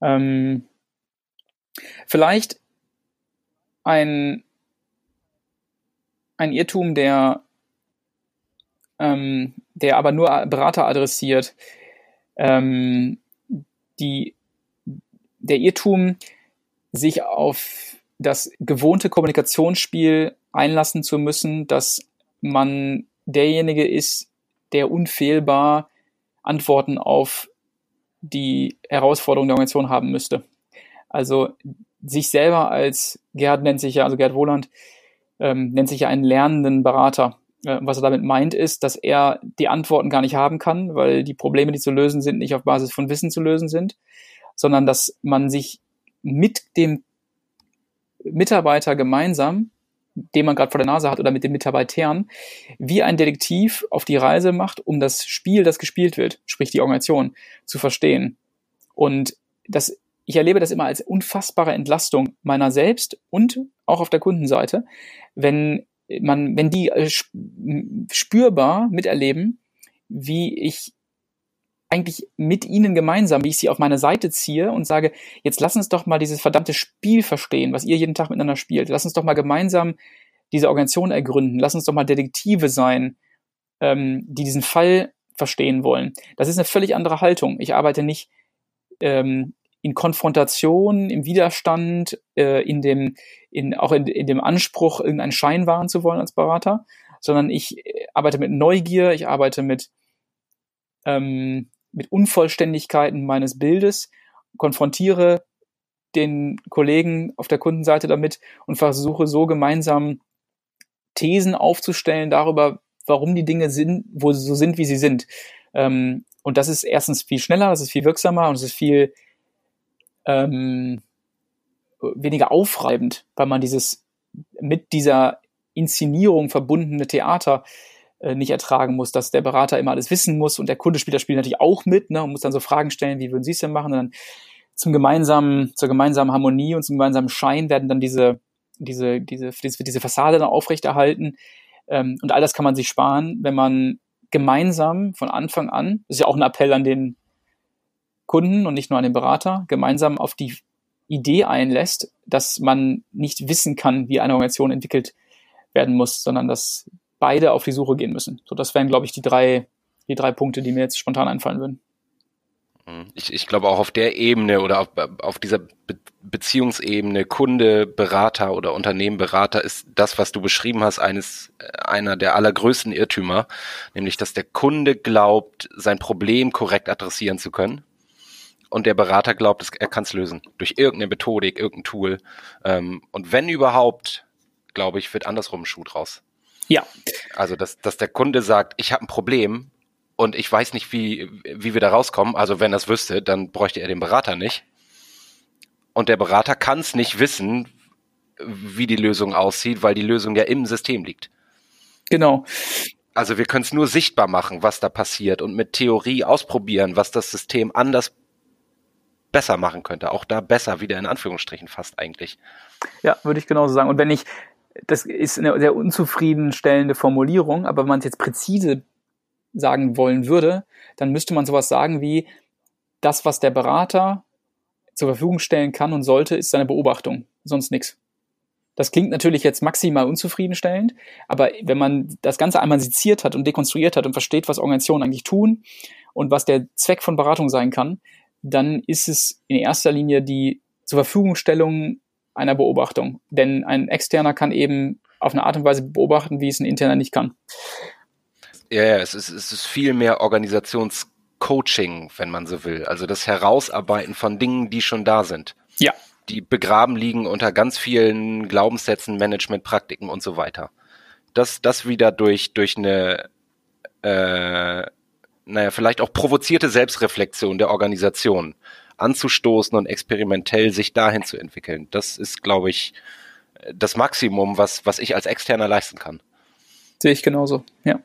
S4: Ähm, vielleicht ein, ein Irrtum, der, ähm, der aber nur Berater adressiert. Ähm, die, der Irrtum, sich auf das gewohnte Kommunikationsspiel einlassen zu müssen, dass man derjenige ist, der unfehlbar Antworten auf die Herausforderungen der Organisation haben müsste. Also sich selber als, Gerhard nennt sich ja, also Gerhard Wohland, ähm, nennt sich ja einen lernenden Berater. Äh, was er damit meint, ist, dass er die Antworten gar nicht haben kann, weil die Probleme, die zu lösen sind, nicht auf Basis von Wissen zu lösen sind, sondern dass man sich mit dem Mitarbeiter gemeinsam, den man gerade vor der Nase hat, oder mit den Mitarbeitern, wie ein Detektiv auf die Reise macht, um das Spiel, das gespielt wird, sprich die Organisation, zu verstehen. Und das, ich erlebe das immer als unfassbare Entlastung meiner selbst und auch auf der Kundenseite, wenn man, wenn die äh, spürbar miterleben, wie ich eigentlich mit ihnen gemeinsam, wie ich sie auf meine Seite ziehe und sage, jetzt lass uns doch mal dieses verdammte Spiel verstehen, was ihr jeden Tag miteinander spielt. Lass uns doch mal gemeinsam diese Organisation ergründen. Lass uns doch mal Detektive sein, ähm, die diesen Fall verstehen wollen. Das ist eine völlig andere Haltung. Ich arbeite nicht ähm, in Konfrontation, im Widerstand, äh, in dem, in, auch in, in dem Anspruch, irgendeinen Schein wahren zu wollen als Berater, sondern ich äh, arbeite mit Neugier, ich arbeite mit, ähm, mit Unvollständigkeiten meines Bildes, konfrontiere den Kollegen auf der Kundenseite damit und versuche so gemeinsam Thesen aufzustellen darüber, warum die Dinge sind, wo sie so sind, wie sie sind. Ähm, und das ist erstens viel schneller, das ist viel wirksamer und es ist viel ähm, weniger aufreibend, weil man dieses mit dieser Inszenierung verbundene Theater nicht ertragen muss, dass der Berater immer alles wissen muss und der Kunde spielt das Spiel natürlich auch mit ne, und muss dann so Fragen stellen, wie würden Sie es denn machen? Und dann zum gemeinsamen, zur gemeinsamen Harmonie und zum gemeinsamen Schein werden dann diese, diese, diese, diese, diese Fassade dann aufrechterhalten. Ähm, und all das kann man sich sparen, wenn man gemeinsam von Anfang an, das ist ja auch ein Appell an den Kunden und nicht nur an den Berater gemeinsam auf die Idee einlässt, dass man nicht wissen kann, wie eine Organisation entwickelt werden muss, sondern dass beide auf die Suche gehen müssen. So, das wären, glaube ich, die drei, die drei Punkte, die mir jetzt spontan einfallen würden.
S2: Mhm. Ich, ich glaube auch auf der Ebene oder auf, auf dieser Be Beziehungsebene Kunde, Berater oder Unternehmen, Berater ist das, was du beschrieben hast, eines einer der allergrößten Irrtümer, nämlich dass der Kunde glaubt, sein Problem korrekt adressieren zu können und der Berater glaubt, er kann es lösen. Durch irgendeine Methodik, irgendein Tool. Ähm, und wenn überhaupt, glaube ich, wird andersrum ein Schuh draus.
S4: Ja.
S2: Also, dass, dass der Kunde sagt, ich habe ein Problem und ich weiß nicht, wie, wie wir da rauskommen. Also, wenn er es wüsste, dann bräuchte er den Berater nicht. Und der Berater kann es nicht wissen, wie die Lösung aussieht, weil die Lösung ja im System liegt.
S4: Genau.
S2: Also wir können es nur sichtbar machen, was da passiert und mit Theorie ausprobieren, was das System anders besser machen könnte. Auch da besser, wieder in Anführungsstrichen fast eigentlich.
S4: Ja, würde ich genauso sagen. Und wenn ich, das ist eine sehr unzufriedenstellende Formulierung, aber wenn man es jetzt präzise sagen wollen würde, dann müsste man sowas sagen wie, das, was der Berater zur Verfügung stellen kann und sollte, ist seine Beobachtung, sonst nichts. Das klingt natürlich jetzt maximal unzufriedenstellend, aber wenn man das Ganze einmal seziert hat und dekonstruiert hat und versteht, was Organisationen eigentlich tun und was der Zweck von Beratung sein kann, dann ist es in erster Linie die zur Verfügungstellung einer Beobachtung. Denn ein Externer kann eben auf eine Art und Weise beobachten, wie es ein Interner nicht kann.
S2: Ja, ja es, ist, es ist viel mehr Organisationscoaching, wenn man so will. Also das Herausarbeiten von Dingen, die schon da sind.
S4: Ja.
S2: Die begraben liegen unter ganz vielen Glaubenssätzen, Managementpraktiken und so weiter. Das, das wieder durch, durch eine äh, naja, vielleicht auch provozierte Selbstreflexion der Organisation anzustoßen und experimentell sich dahin zu entwickeln. Das ist, glaube ich, das Maximum, was, was ich als Externer leisten kann.
S4: Sehe ich genauso, ja.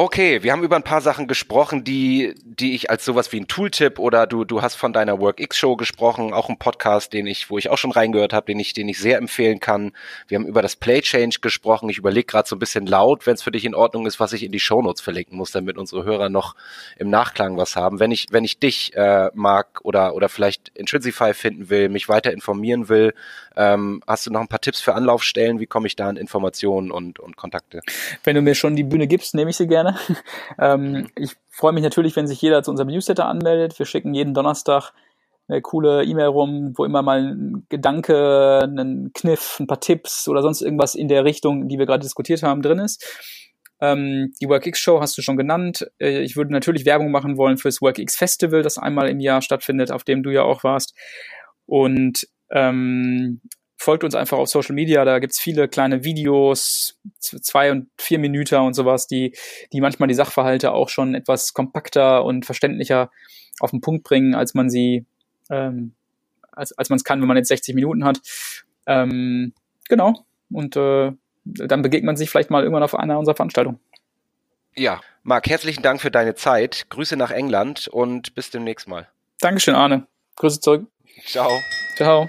S2: Okay, wir haben über ein paar Sachen gesprochen, die, die ich als sowas wie ein Tooltip oder du, du hast von deiner WorkX-Show gesprochen, auch ein Podcast, den ich, wo ich auch schon reingehört habe, den ich, den ich sehr empfehlen kann. Wir haben über das Play Change gesprochen. Ich überlege gerade so ein bisschen laut, wenn es für dich in Ordnung ist, was ich in die Shownotes verlinken muss, damit unsere Hörer noch im Nachklang was haben. Wenn ich, wenn ich dich äh, mag oder, oder vielleicht Intrinsify finden will, mich weiter informieren will, ähm, hast du noch ein paar Tipps für Anlaufstellen? Wie komme ich da an Informationen und, und Kontakte?
S4: Wenn du mir schon die Bühne gibst, nehme ich sie gerne. ähm, ich freue mich natürlich, wenn sich jeder zu unserem Newsletter anmeldet. Wir schicken jeden Donnerstag eine coole E-Mail rum, wo immer mal ein Gedanke, ein Kniff, ein paar Tipps oder sonst irgendwas in der Richtung, die wir gerade diskutiert haben, drin ist. Ähm, die WorkX-Show hast du schon genannt. Äh, ich würde natürlich Werbung machen wollen fürs WorkX-Festival, das einmal im Jahr stattfindet, auf dem du ja auch warst. Und ähm, folgt uns einfach auf Social Media, da gibt's viele kleine Videos, zwei und vier Minuten und sowas, die, die manchmal die Sachverhalte auch schon etwas kompakter und verständlicher auf den Punkt bringen, als man sie, ähm, als, als man es kann, wenn man jetzt 60 Minuten hat. Ähm, genau. Und äh, dann begegnet man sich vielleicht mal irgendwann auf einer unserer Veranstaltungen.
S2: Ja, Marc, herzlichen Dank für deine Zeit. Grüße nach England und bis demnächst mal.
S4: Dankeschön, Arne. Grüße zurück.
S2: Ciao.
S4: Ciao.